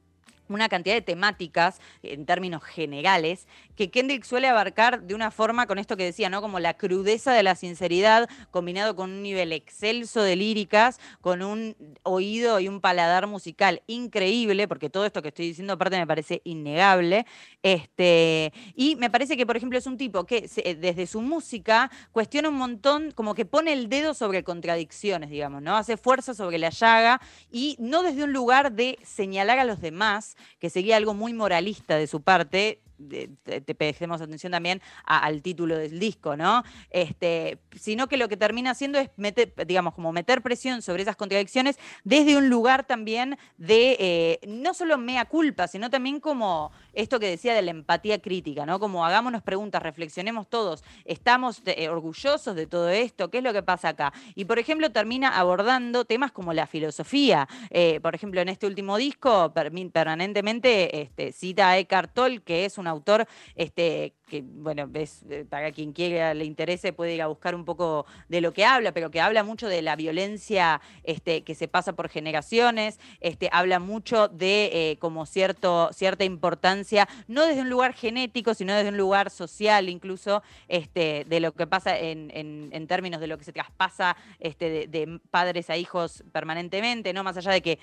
una cantidad de temáticas en términos generales que Kendrick suele abarcar de una forma con esto que decía, ¿no? Como la crudeza de la sinceridad combinado con un nivel excelso de líricas, con un oído y un paladar musical increíble, porque todo esto que estoy diciendo aparte me parece innegable. Este, y me parece que, por ejemplo, es un tipo que desde su música cuestiona un montón, como que pone el dedo sobre contradicciones, digamos, ¿no? Hace fuerza sobre la llaga y no desde un lugar de señalar a los demás, que seguía algo muy moralista de su parte, te, prestemos atención también al título del disco, ¿no? Este, sino que lo que termina haciendo es meter, digamos, como meter presión sobre esas contradicciones desde un lugar también de eh, no solo mea culpa, sino también como esto que decía de la empatía crítica, ¿no? Como hagámonos preguntas, reflexionemos todos, estamos eh, orgullosos de todo esto, ¿qué es lo que pasa acá? Y por ejemplo, termina abordando temas como la filosofía. Eh, por ejemplo, en este último disco, permanentemente este, cita a Eckhart Tolle, que es un autor este, que, bueno, eh, para quien quiera le interese puede ir a buscar un poco de lo que habla, pero que habla mucho de la violencia este, que se pasa por generaciones, este, habla mucho de eh, como cierto, cierta importancia, no desde un lugar genético, sino desde un lugar social incluso, este, de lo que pasa en, en, términos de lo que se traspasa este, de, de padres a hijos permanentemente, ¿no? Más allá de que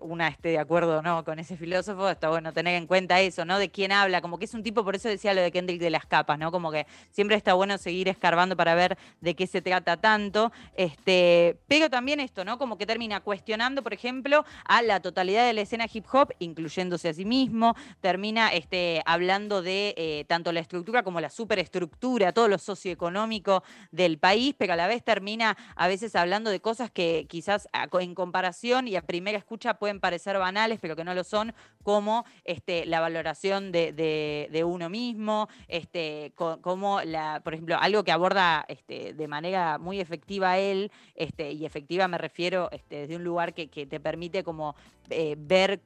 una esté de acuerdo no con ese filósofo, está bueno tener en cuenta eso, ¿no? De quién habla, como que es un tipo, por eso decía lo de Kendrick de las capas, ¿no? Como que siempre está bueno seguir escarbando para ver de qué se trata tanto. Este, pero también esto, ¿no? Como que termina cuestionando, por ejemplo, a la totalidad de la escena hip hop, incluyéndose a sí mismo, termina este, hablando de eh, tanto la estructura como la superestructura, todo lo socioeconómico del país, pero a la vez termina a veces hablando de cosas que quizás en comparación y a primera escucha pueden parecer banales, pero que no lo son, como este, la valoración de, uno mismo, este, como, la, por ejemplo, algo que aborda este, de manera muy efectiva él, este, y efectiva me refiero este, desde un lugar que, te permite como eh, ver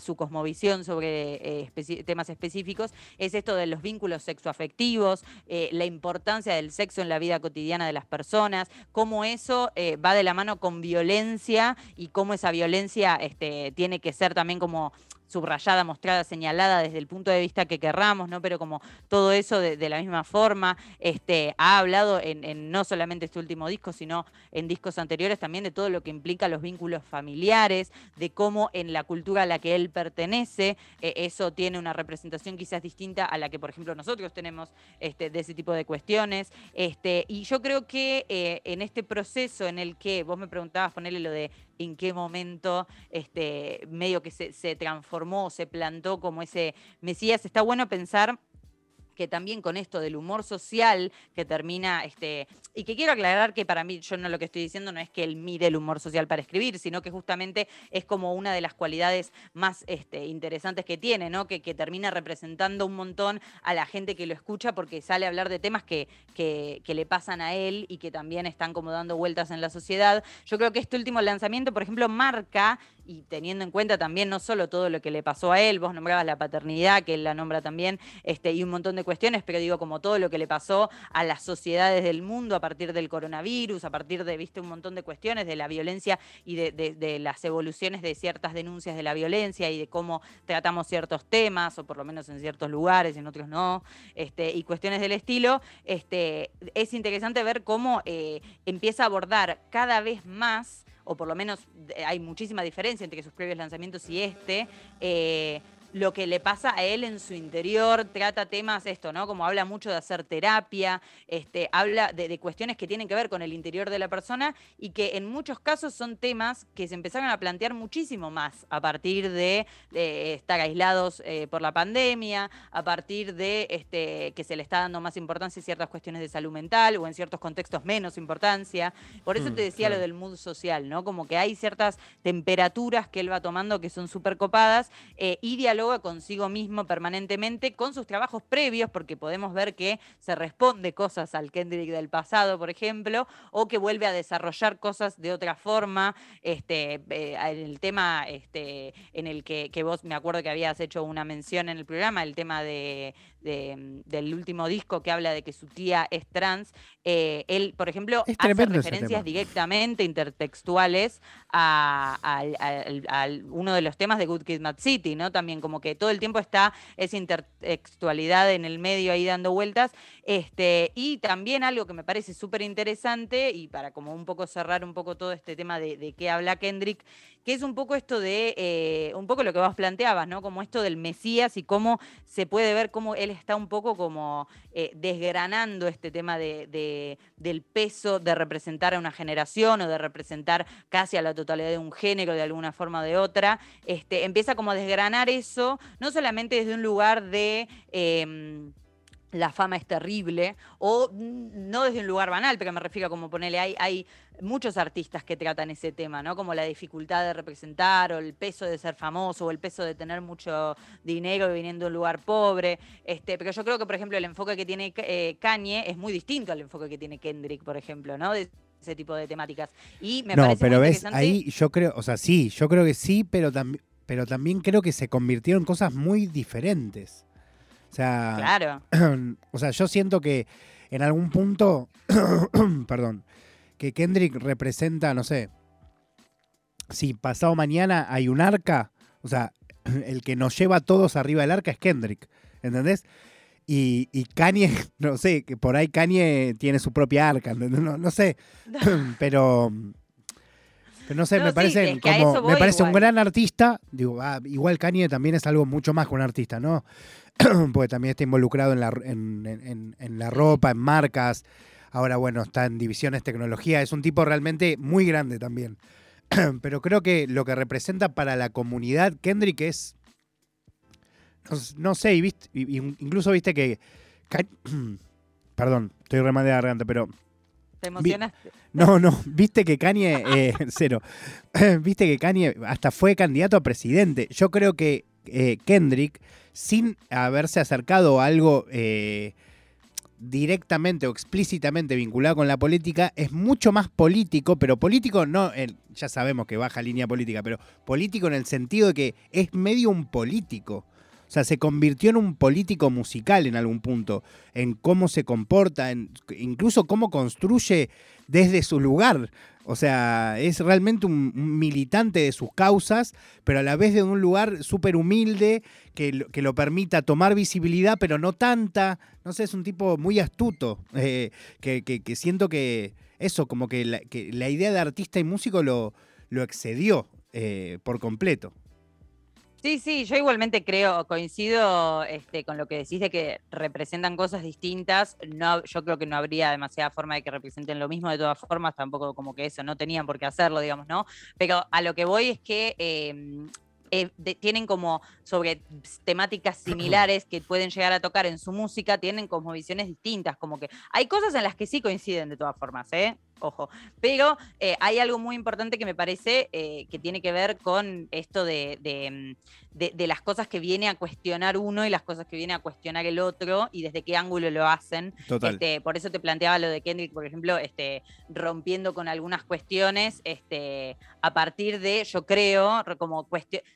su cosmovisión sobre eh, temas específicos, es esto de los vínculos sexoafectivos, eh, la importancia del sexo en la vida cotidiana de las personas, cómo eso va de la mano con violencia y cómo esa violencia este, tiene que ser también como subrayada, mostrada, señalada desde el punto de vista que querramos, ¿no? Pero como todo eso de, la misma forma, este, ha hablado en, no solamente este último disco, sino en discos anteriores también de todo lo que implica los vínculos familiares, de cómo en la cultura a la que él pertenece, eh, eso tiene una representación quizás distinta a la que, por ejemplo, nosotros tenemos este, de ese tipo de cuestiones. Este, y yo creo que eh, en este proceso en el que vos me preguntabas ponerle lo de en qué momento este, medio que se, se transformó, se plantó como ese Mesías. Está bueno pensar que también con esto del humor social que termina, este, y que quiero aclarar que para mí, yo no lo que estoy diciendo no es que él mide el humor social para escribir, sino que justamente es como una de las cualidades más este, interesantes que tiene, ¿no? Que, que, termina representando un montón a la gente que lo escucha porque sale a hablar de temas que, que, que, le pasan a él y que también están como dando vueltas en la sociedad. Yo creo que este último lanzamiento, por ejemplo, marca y teniendo en cuenta también no solo todo lo que le pasó a él, vos nombrabas la paternidad, que él la nombra también, este, y un montón de cuestiones, pero digo como todo lo que le pasó a las sociedades del mundo a partir del coronavirus, a partir de, viste, un montón de cuestiones de la violencia y de, las evoluciones de ciertas denuncias de la violencia y de cómo tratamos ciertos temas, o por lo menos en ciertos lugares, en otros no, este, y cuestiones del estilo, este, es interesante ver cómo eh, empieza a abordar cada vez más o por lo menos eh, hay muchísima diferencia entre sus previos lanzamientos y este, eh, lo que le pasa a él en su interior, trata temas, esto, ¿no? Como habla mucho de hacer terapia, este, habla de, cuestiones que tienen que ver con el interior de la persona y que en muchos casos son temas que se empezaron a plantear muchísimo más a partir de, estar aislados eh, por la pandemia, a partir de este, que se le está dando más importancia a ciertas cuestiones de salud mental o en ciertos contextos menos importancia. Por eso mm, te decía lo del mood social, ¿no? Como que hay ciertas temperaturas que él va tomando que son súper copadas eh, y dialoga consigo mismo permanentemente con sus trabajos previos, porque podemos ver que se responde cosas al Kendrick del pasado, por ejemplo, o que vuelve a desarrollar cosas de otra forma. Este, eh, el tema este, en el que, que, vos me acuerdo que habías hecho una mención en el programa, el tema de, del último disco que habla de que su tía es trans, eh, él, por ejemplo, hace referencias directamente intertextuales a, uno de los temas de Good Kid Mad City, ¿no? También como que todo el tiempo está esa intertextualidad en el medio ahí dando vueltas. Este, y también algo que me parece súper interesante, y para como un poco cerrar un poco todo este tema de, de qué habla Kendrick, que es un poco esto de, eh, un poco lo que vos planteabas, ¿no? Como esto del Mesías y cómo se puede ver cómo él está un poco como eh, desgranando este tema de, del peso de representar a una generación o de representar casi a la totalidad de un género de alguna forma o de otra. Este, empieza como a desgranar eso, no solamente desde un lugar de... Em, la fama es terrible, o no desde un lugar banal, pero me refiero a como ponerle, hay, hay muchos artistas que tratan ese tema, ¿no? Como la dificultad de representar, o el peso de ser famoso, o el peso de tener mucho dinero viniendo de un lugar pobre. Este, pero yo creo que, por ejemplo, el enfoque que tiene eh, Kanye es muy distinto al enfoque que tiene Kendrick, por ejemplo, ¿no? De ese tipo de temáticas. Y me no, pero ves, ahí yo creo, o sea, sí, yo creo que sí, pero, también pero también creo que se convirtieron en cosas muy diferentes. O sea, claro. o sea, yo siento que en algún punto, perdón, que Kendrick representa, no sé, si pasado mañana hay un arca, o sea, el que nos lleva a todos arriba del arca es Kendrick, ¿entendés? Y, y Kanye, no sé, que por ahí Kanye tiene su propia arca, no, no sé, pero... Pero no sé, me parece, como, me parece un gran artista. Digo, ah, igual Kanye también es algo mucho más que un artista, ¿no? Porque también está involucrado en la, en, en la ropa, en marcas. Ahora, bueno, está en divisiones tecnología. Es un tipo realmente muy grande también. Pero creo que lo que representa para la comunidad Kendrick es. No, sé, incluso viste que. Perdón, estoy re de garganta, pero. ¿Te emocionaste? No, no, viste que Kanye. Eh, cero. viste que Kanye hasta fue candidato a presidente. Yo creo que eh, Kendrick, sin haberse acercado a algo. Eh, directamente o explícitamente vinculado con la política es mucho más político, pero político no, ya sabemos que baja línea política, pero político en el sentido de que es medio un político. O sea, se convirtió en un político musical en algún punto, en cómo se comporta, en, incluso cómo construye desde su lugar. O sea, es realmente un, militante de sus causas, pero a la vez de un lugar súper humilde que, que, lo permita tomar visibilidad, pero no tanta. No sé, es un tipo muy astuto, eh, que, que, siento que eso, como que la, idea de artista y músico lo, lo excedió eh, por completo. Sí, sí, yo igualmente creo, coincido este, con lo que decís de que representan cosas distintas. No, yo creo que no habría demasiada forma de que representen lo mismo de todas formas, tampoco como que eso, no tenían por qué hacerlo, digamos, ¿no? Pero a lo que voy es que em, eh, tienen como sobre temáticas similares que pueden llegar a tocar en su música, tienen como visiones distintas, como que hay cosas en las que sí coinciden de todas formas, ¿eh? Ojo. Pero eh, hay algo muy importante que me parece eh, que tiene que ver con esto de, de, las cosas que viene a cuestionar uno y las cosas que viene a cuestionar el otro y desde qué ángulo lo hacen. Este, por eso te planteaba lo de Kendrick, por ejemplo, este, rompiendo con algunas cuestiones este, a partir de, yo creo, como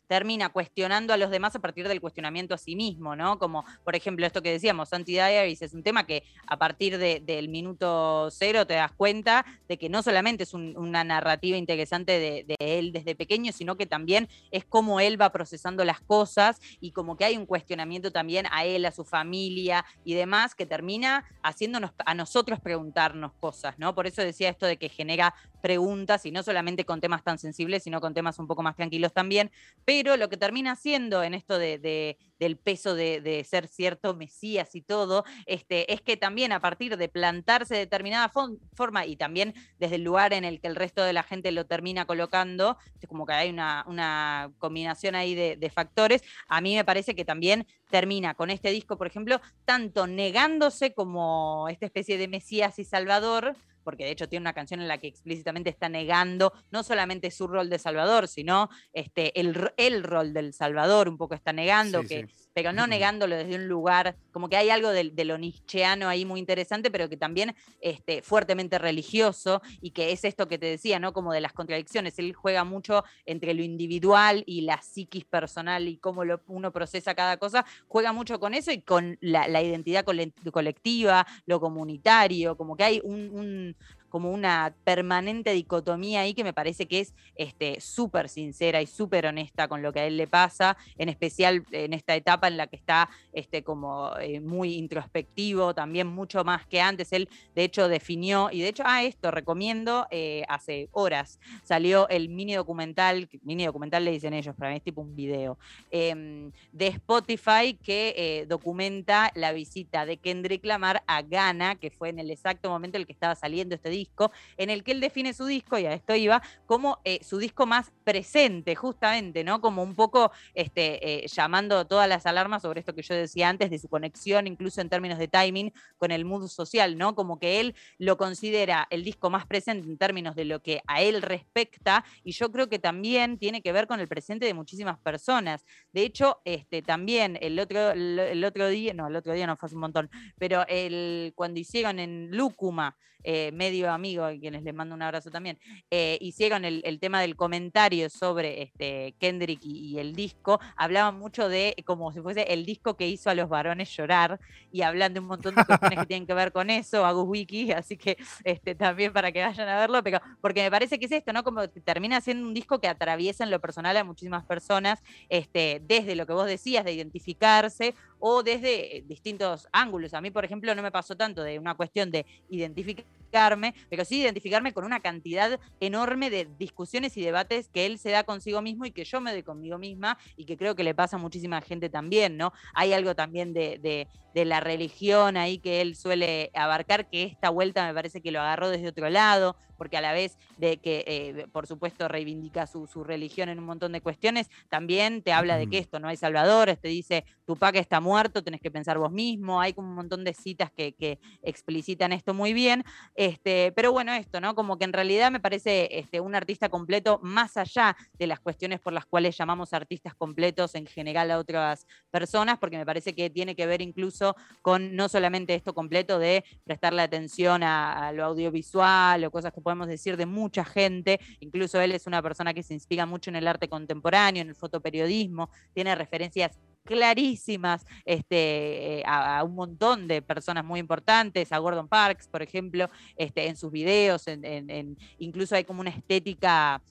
termina cuestionando a los demás a partir del cuestionamiento a sí mismo, ¿no? Como, por ejemplo, esto que decíamos, Anti-Diaries es un tema que a partir del minuto cero te das cuenta de que no solamente es una narrativa interesante de, él desde pequeño, sino que también es cómo él va procesando las cosas y como que hay un cuestionamiento también a él, a su familia y demás, que termina haciéndonos a nosotros preguntarnos cosas, ¿no? Por eso decía esto de que genera preguntas y no solamente con temas tan sensibles, sino con temas un poco más tranquilos también. Pero lo que termina siendo en esto de, del peso de, ser cierto Mesías y todo, este, es que también a partir de plantarse de determinada forma y también desde el lugar en el que el resto de la gente lo termina colocando, es como que hay una, una combinación ahí de, de factores, a mí me parece que también termina con este disco, por ejemplo, tanto negándose como esta especie de Mesías y Salvador, porque de hecho tiene una canción en la que explícitamente está negando no solamente su rol de Salvador, sino este, el, el rol del Salvador, un poco está negando, que, pero no negándolo desde un lugar, como que hay algo de, lo nietzscheano ahí muy interesante, pero que también este, fuertemente religioso, y que es esto que te decía, ¿no? Como de las contradicciones. Él juega mucho entre lo individual y la psiquis personal y cómo uno procesa cada cosa, juega mucho con eso y con la, identidad colectiva, lo comunitario, como que hay un como una permanente dicotomía ahí que me parece que es este, súper sincera y súper honesta con lo que a él le pasa, en especial en esta etapa en la que está este, como eh, muy introspectivo, también mucho más que antes. Él, de hecho, definió, y de hecho, ah, esto recomiendo, eh, hace horas salió el mini documental, mini documental le dicen ellos, para mí es tipo un video, em, de Spotify que eh, documenta la visita de Kendrick Lamar a Ghana, que fue en el exacto momento en el que estaba saliendo este día disco, en el que él define su disco, y a esto iba, como eh, su disco más presente, justamente, ¿no? Como un poco este, eh, llamando todas las alarmas sobre esto que yo decía antes, de su conexión, incluso en términos de timing, con el mood social, ¿no? Como que él lo considera el disco más presente en términos de lo que a él respecta, y yo creo que también tiene que ver con el presente de muchísimas personas. De hecho, este, también el otro, el, otro día, no, el otro día no fue hace un montón, pero el, cuando hicieron en Lúcuma, eh, medio amigo, a quienes les mando un abrazo también, eh, hicieron el, tema del comentario sobre este, Kendrick y, el disco, hablaban mucho de como si fuese el disco que hizo a los varones llorar y hablan de un montón de cuestiones que tienen que ver con eso, Agus Wiki, así que este, también para que vayan a verlo, pero porque me parece que es esto, ¿no? Como termina siendo un disco que atraviesa en lo personal a muchísimas personas, este, desde lo que vos decías, de identificarse o desde distintos ángulos. A mí, por ejemplo, no me pasó tanto de una cuestión de identificarme, pero sí identificarme con una cantidad enorme de discusiones y debates que él se da consigo mismo y que yo me doy conmigo misma y que creo que le pasa a muchísima gente también, ¿no? Hay algo también de, de, la religión ahí que él suele abarcar, que esta vuelta me parece que lo agarró desde otro lado, porque a la vez de que, eh, por supuesto, reivindica su, su, religión en un montón de cuestiones, también te habla de que esto no hay salvadores, te dice, Tupac está muerto, tenés que pensar vos mismo, hay como un montón de citas que, que explicitan esto muy bien, este, pero bueno, esto, ¿no? Como que en realidad me parece este, un artista completo más allá de las cuestiones por las cuales llamamos artistas completos en general a otras personas, porque me parece que tiene que ver incluso con no solamente esto completo de prestarle atención a, lo audiovisual o cosas que podemos decir de mucha gente, incluso él es una persona que se inspira mucho en el arte contemporáneo, en el fotoperiodismo, tiene referencias clarísimas este, eh, a, un montón de personas muy importantes, a Gordon Parks, por ejemplo, este, en sus videos, en, incluso hay como una estética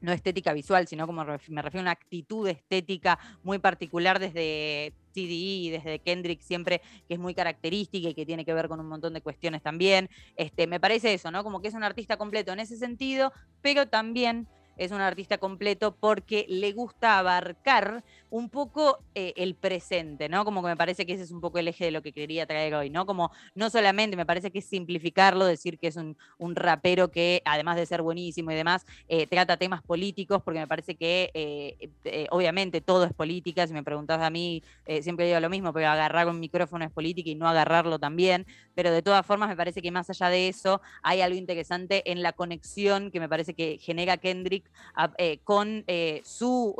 no estética visual, sino como me refiero a una actitud estética muy particular desde TDE y desde Kendrick siempre, que es muy característica y que tiene que ver con un montón de cuestiones también. Este, me parece eso, ¿no? Como que es un artista completo en ese sentido, pero también es un artista completo porque le gusta abarcar un poco eh, el presente, ¿no? Como que me parece que ese es un poco el eje de lo que quería traer hoy, ¿no? Como no solamente me parece que es simplificarlo, decir que es un, rapero que, además de ser buenísimo y demás, eh, trata temas políticos, porque me parece que, eh, obviamente, todo es política. Si me preguntas a mí, siempre digo lo mismo, pero agarrar un micrófono es política y no agarrarlo también. Pero de todas formas, me parece que más allá de eso, hay algo interesante en la conexión que me parece que genera Kendrick con su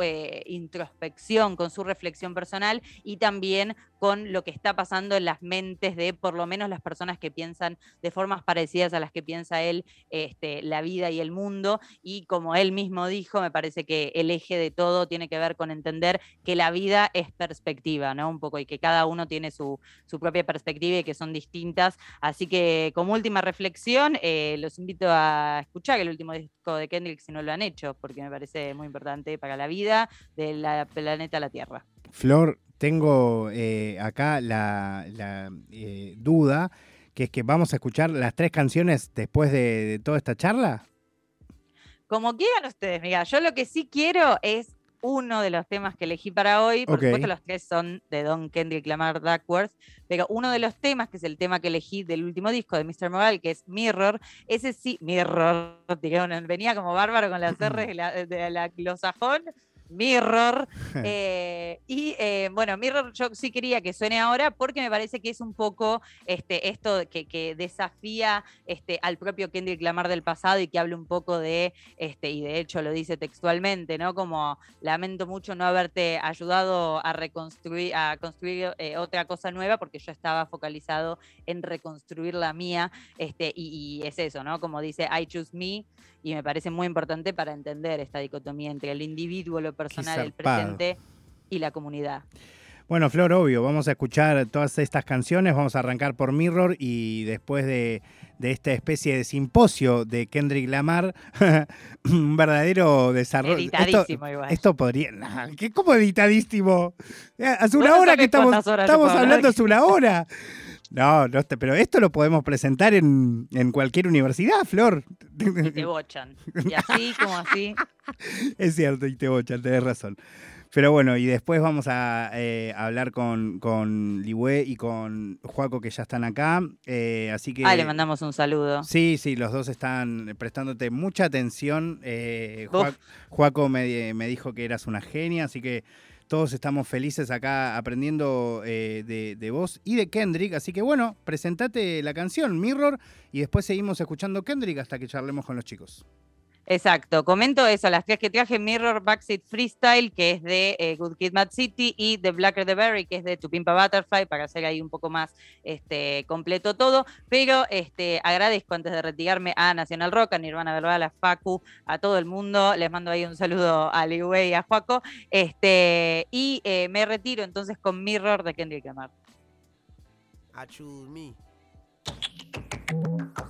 introspección con su reflexión personal y también con lo que está pasando en las mentes de por lo menos las personas que piensan de formas parecidas a las que piensa él este, la vida y el mundo. Y como él mismo dijo, me parece que el eje de todo tiene que ver con entender que la vida es perspectiva, ¿no? Un poco, y que cada uno tiene su, propia perspectiva y que son distintas. Así que como última reflexión, eh, los invito a escuchar el último disco de Kendrick si no lo han hecho, porque me parece muy importante para la vida del planeta la Tierra. Flor, tengo eh, acá la, eh, duda, que es que vamos a escuchar las tres canciones después de, toda esta charla. Como quieran ustedes, mira, yo lo que sí quiero es uno de los temas que elegí para hoy. Por supuesto, los tres son de Don Kendrick Lamar Duckworth, pero uno de los temas, que es el tema que elegí del último disco de Mr. Moral, que es Mirror, ese sí, Mirror, venía como bárbaro con las R de la, de la glosajón Mirror. Eh, y eh, bueno, Mirror yo sí quería que suene ahora porque me parece que es un poco este, esto que, desafía este, al propio Kendrick Lamar del pasado y que habla un poco de, este, y de hecho lo dice textualmente, ¿no? Como lamento mucho no haberte ayudado a reconstruir, a construir eh, otra cosa nueva porque yo estaba focalizado en reconstruir la mía. Este, y, y es eso, ¿no? Como dice, I choose me y me parece muy importante para entender esta dicotomía entre el individuo, lo personal, el presente y la comunidad. Bueno, Flor, obvio, vamos a escuchar todas estas canciones, vamos a arrancar por Mirror y después de, esta especie de simposio de Kendrick Lamar, un verdadero desarrollo. Editadísimo esto, igual. Esto podría... ¿qué, ¿Cómo editadísimo? Eh, hace una hora que estamos, estamos hablando hace una hora. No, no, pero esto lo podemos presentar en, cualquier universidad, Flor. Y te bochan. Y así como así. Es cierto, y te bochan, tenés razón. Pero bueno, y después vamos a eh, hablar con, con y con Juaco que ya están acá. Eh, así que. Ah, le mandamos un saludo. Sí, sí, los dos están prestándote mucha atención. Eh, Juaco me, me dijo que eras una genia, así que todos estamos felices acá aprendiendo eh, de, de, vos y de Kendrick. Así que bueno, presentate la canción Mirror y después seguimos escuchando Kendrick hasta que charlemos con los chicos. Exacto, comento eso, las tres que traje, Mirror, Backseat Freestyle, que es de eh, Good Kid Mad City, y The Blacker the Berry, que es de Tupimpa Butterfly, para hacer ahí un poco más este, completo todo, pero este, agradezco antes de retirarme a Nacional Rock, a Nirvana Verbal, a Facu, a todo el mundo, les mando ahí un saludo a Liwei y a Juaco, este, y eh, me retiro entonces con Mirror de Kendrick Lamar. I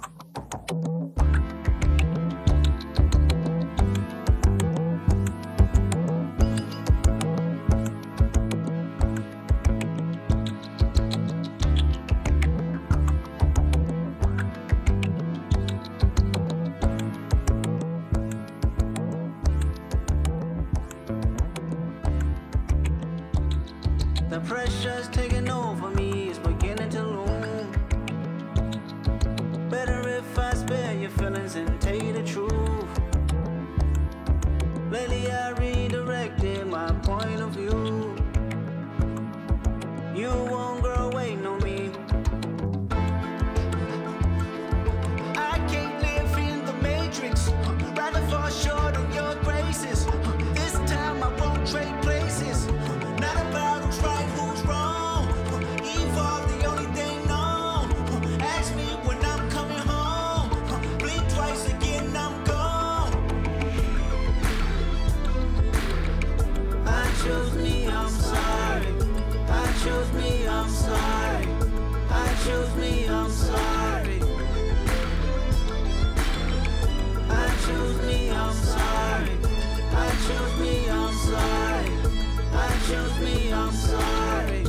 Chose me, I'm sorry.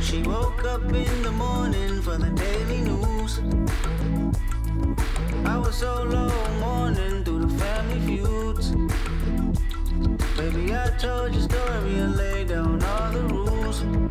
She woke up in the morning for the daily news. I was so low mourning through the family feuds. Baby, I told your story and laid down all the rules.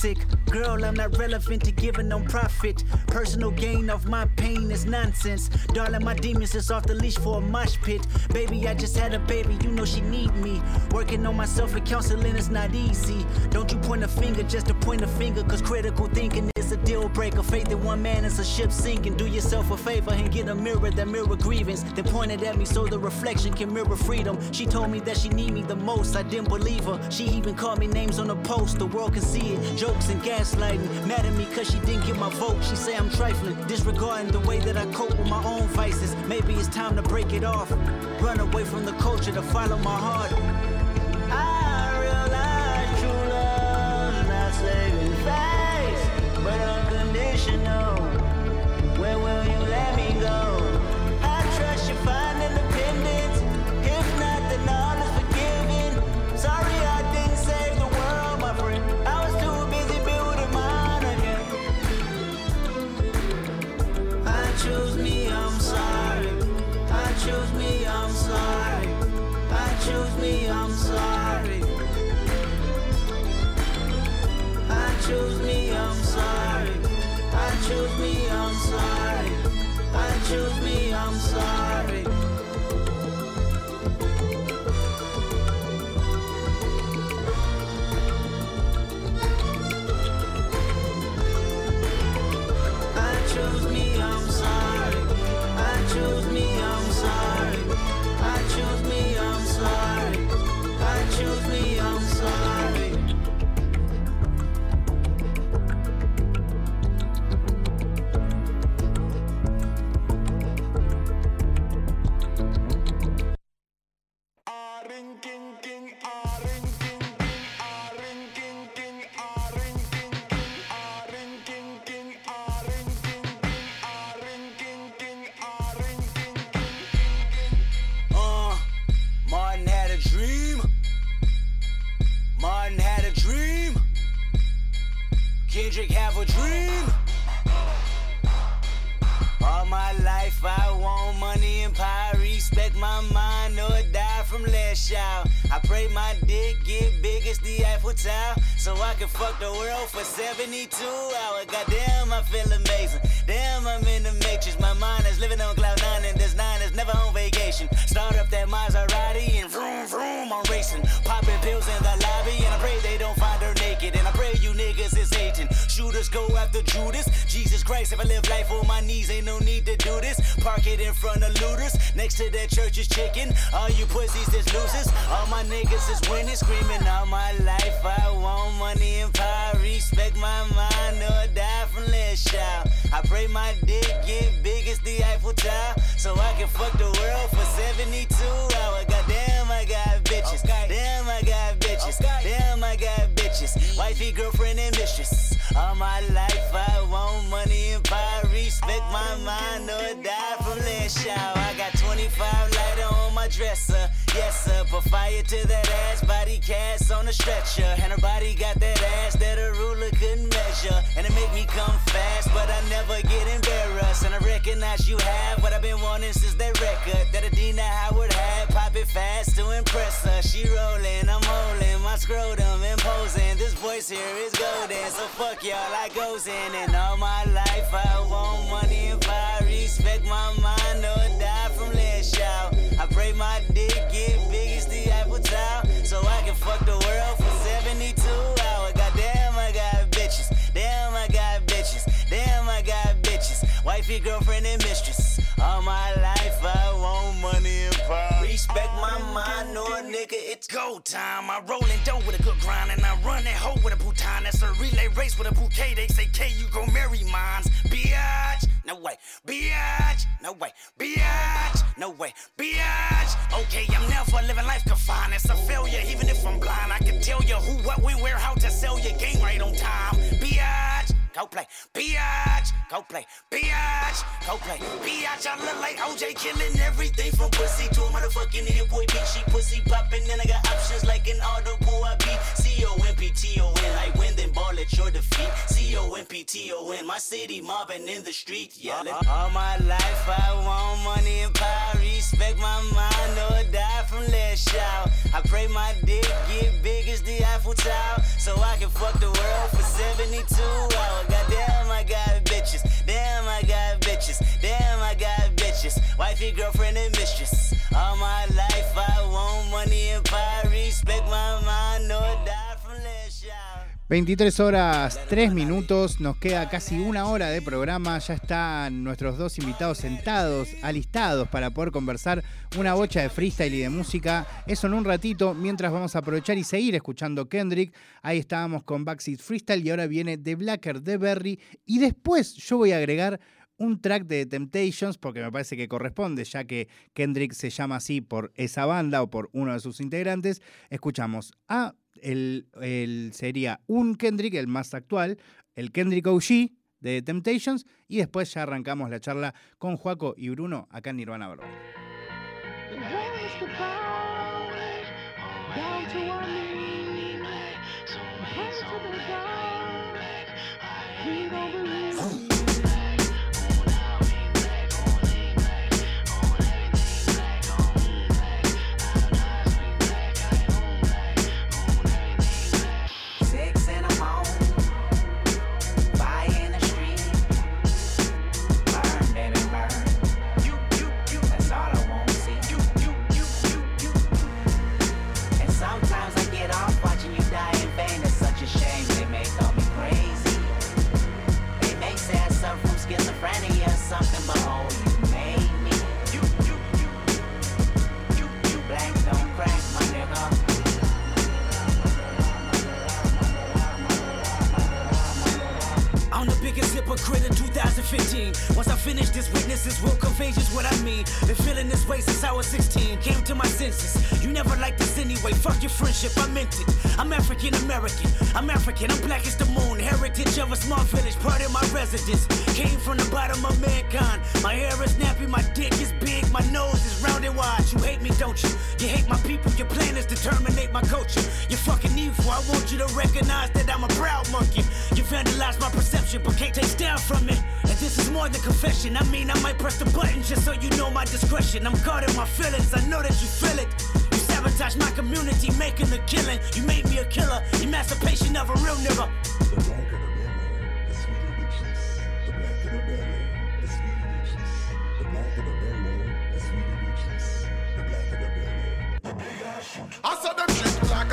Toxic. Girl, I'm not relevant to giving no profit. Personal gain of my pain is nonsense. Darling, my demons is off the leash for a mosh pit. Baby, I just had a baby, you know she need me. Working on myself and counseling is not easy. Don't you point a finger just to point a finger, cause critical thinking a deal breaker. Faith in one man is a ship sinking. Do yourself a favor and get a mirror that mirror grievance. Then point it at me so the reflection can mirror freedom. She told me that she need me the most, I didn't believe her. She even called me names on the post, the world can see it. Jokes and gaslighting. Mad at me cause she didn't get my vote. She say I'm trifling, disregarding the way that I cope with my own vices. Maybe it's time to break it off. Run away from the culture to follow my heart. Recognize you have what I've been wanting since that record that Adina Howard had. Pop it fast to impress her. She rolling, I'm holding my scrotum imposing. This voice here is golden, so fuck y'all. I goes in, and all my life I want money and power. Respect my mind or die from last shout. I pray my dick get big as the apple Tower, so I can fuck the world for 72 hours. Goddamn, I got bitches. Damn, I got bitches. Damn, I got bitches. Wifey, girlfriend, and mistress. All my life I want money and power. Respect my mind, or nigga, it's go time. I roll in dough with a good grind, and I run that hoe with a bouton. That's a relay race with a bouquet. They say, K, you gon' marry mines. Biatch, no way. Biatch, no way. Biatch, no way. Biatch. Okay, I'm never living life confined. It's a failure, even if I'm blind. I can tell you who, what, when, where, how to sell your game right on time. Biatch. Go play, biatch, go play, biatch, go play, biatch. I look like OJ killing everything from pussy to a motherfucking hit boy beat. She pussy popping, then I got options like an audible. I beat C O M P T O N. I win, then ball at your defeat. C O M P T O N. My city mobbing in the street, yelling. Uh-huh. All my life I want money and power. Respect my mind or die from last shout. I pray my dick get big as the Eiffel Tower, so I can fuck the world for 72 hours oh goddamn, I got bitches. Damn, I got bitches. Damn, I got bitches. Wifey, girlfriend, and mistress. All my life I want money and power. Respect my mind or die. 23 horas 3 minutos, nos queda casi una hora de programa, ya están nuestros dos invitados sentados, alistados para poder conversar una bocha de freestyle y de música. Eso en un ratito, mientras vamos a aprovechar y seguir escuchando Kendrick. Ahí estábamos con Backseat Freestyle y ahora viene The Blacker de Berry. Y después yo voy a agregar un track de Temptations, porque me parece que corresponde, ya que Kendrick se llama así por esa banda o por uno de sus integrantes. Escuchamos a el, el sería un Kendrick, el más actual, el Kendrick OG de Temptations, y después ya arrancamos la charla con Juaco y Bruno acá en Nirvana Bro. Hypocrite in 2015. Once I finish this, witnesses will convey just what I mean. Been feeling this way since I was 16. Came to my senses. You never liked this anyway. Fuck your friendship, I meant it. I'm African American. I'm African. I'm black as the moon. Heritage of a small village, part of my residence. Came from the bottom of mankind. My hair is nappy, my dick is big, my nose is round and wide. You hate me, don't you? You hate my people. Your plan is to terminate my culture. You're fucking evil. I want you to recognize that I'm a proud monkey. You vandalized my perception, but can't take down from it. And this is more than confession. I mean, I might press the button just so you know my discretion. I'm guarding my feelings. I know that you feel it. You sabotage my community, making a killing. You made me a killer. Emancipation of a real nigga. The blacker the berry, the sweeter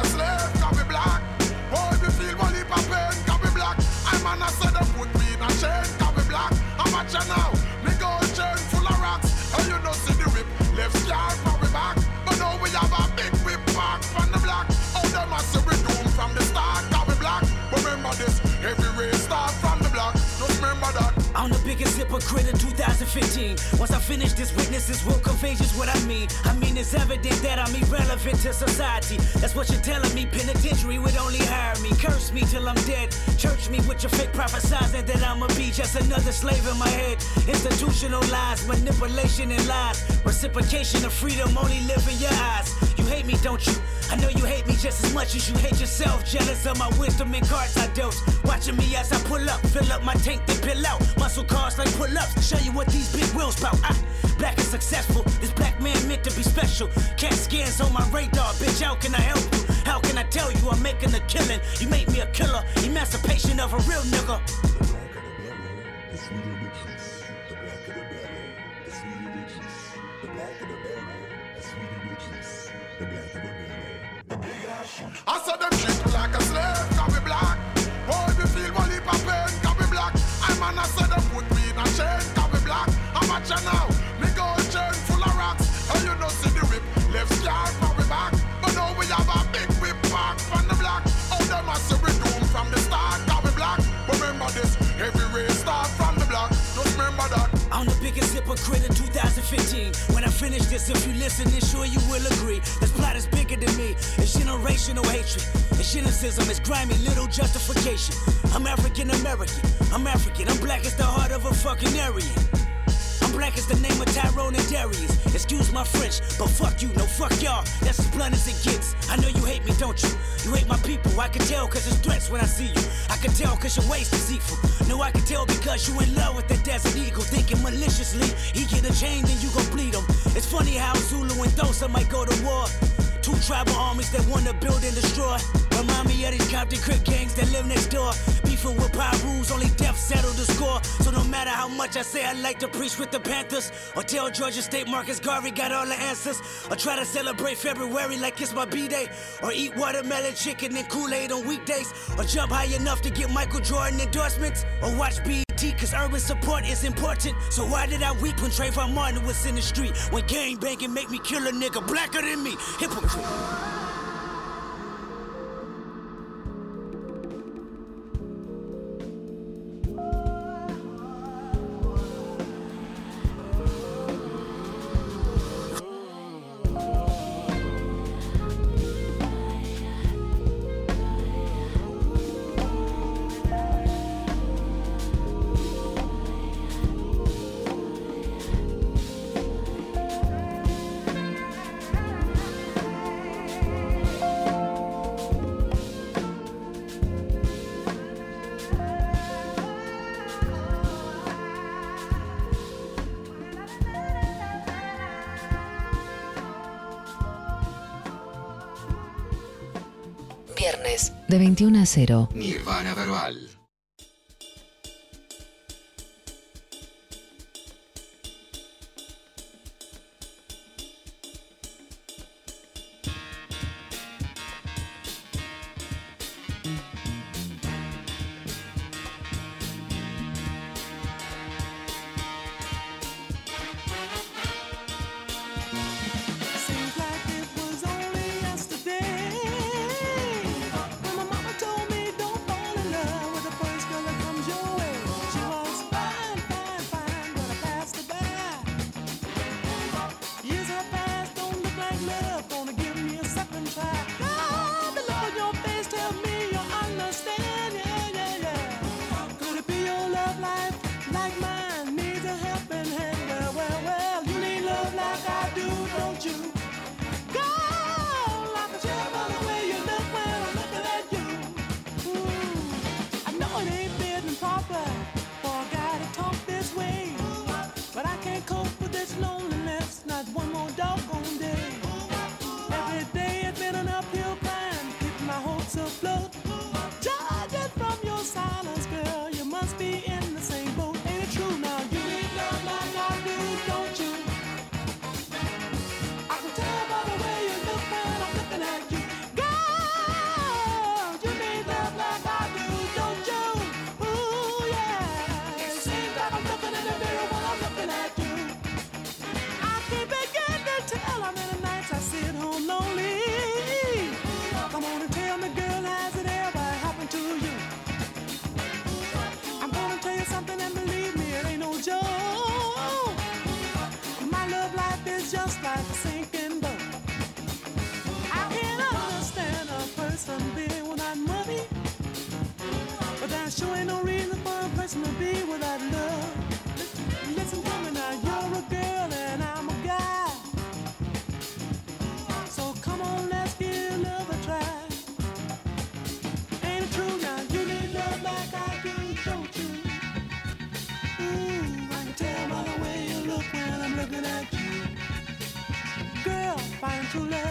the I'm to society. That's what you're telling me. Penitentiary would only hire me. Curse me till I'm dead. Church me with your fake prophesizing that I'ma be just another slave in my head. Institutional lies, manipulation and lies. Reciprocation of freedom only live in your eyes. You hate me, don't you? I know you hate me just as much as you hate yourself. Jealous of my wisdom and cards I dealt. Watching me as I pull up, fill up my tank, then pill out. Muscle cars like pull ups. Show you what these big wheels bout. Ah, black and successful. This black meant to be special. Cat scans on my radar, bitch. How can I help you? How can I tell you I'm making a killing? You made me a killer. Emancipation of a real nigga. The blacker the berry, hypocrite in 2015. When I finish this, if you listen, then sure you will agree. This plot is bigger than me. It's generational hatred. It's cynicism. It's grimy little justification. I'm African American. I'm African. I'm black as the heart of a fucking Aryan. I'm black as the name of Tyrone and Darius. Excuse my French, but fuck you, no fuck y'all. That's as blunt as it gets. I know you hate me, don't you? You hate my people. I can tell cause it's threats when I see you. I can tell cause your waist deceitful. No, I can tell because you in love with the desert eagle. Thinking maliciously, he get a chain, then you gon' bleed him. It's funny how Zulu and Dosa might go to war. Two tribal armies that wanna build and destroy. Remind me of these Compton Crip gangs that live next door. FIFA with Pyrus, rules, only death settled the score. So no matter how much I say I like to preach with the Panthers, or tell Georgia State Marcus Garvey got all the answers, or try to celebrate February like it's my B-Day, or eat watermelon chicken and Kool-Aid on weekdays, or jump high enough to get Michael Jordan endorsements, or watch B cause urban support is important. So why did I weep when Trayvon Martin was in the street? When gang banging make me kill a nigga blacker than me? Hypocrite. 21 a 0. Nirvana Verbal. relax. to love.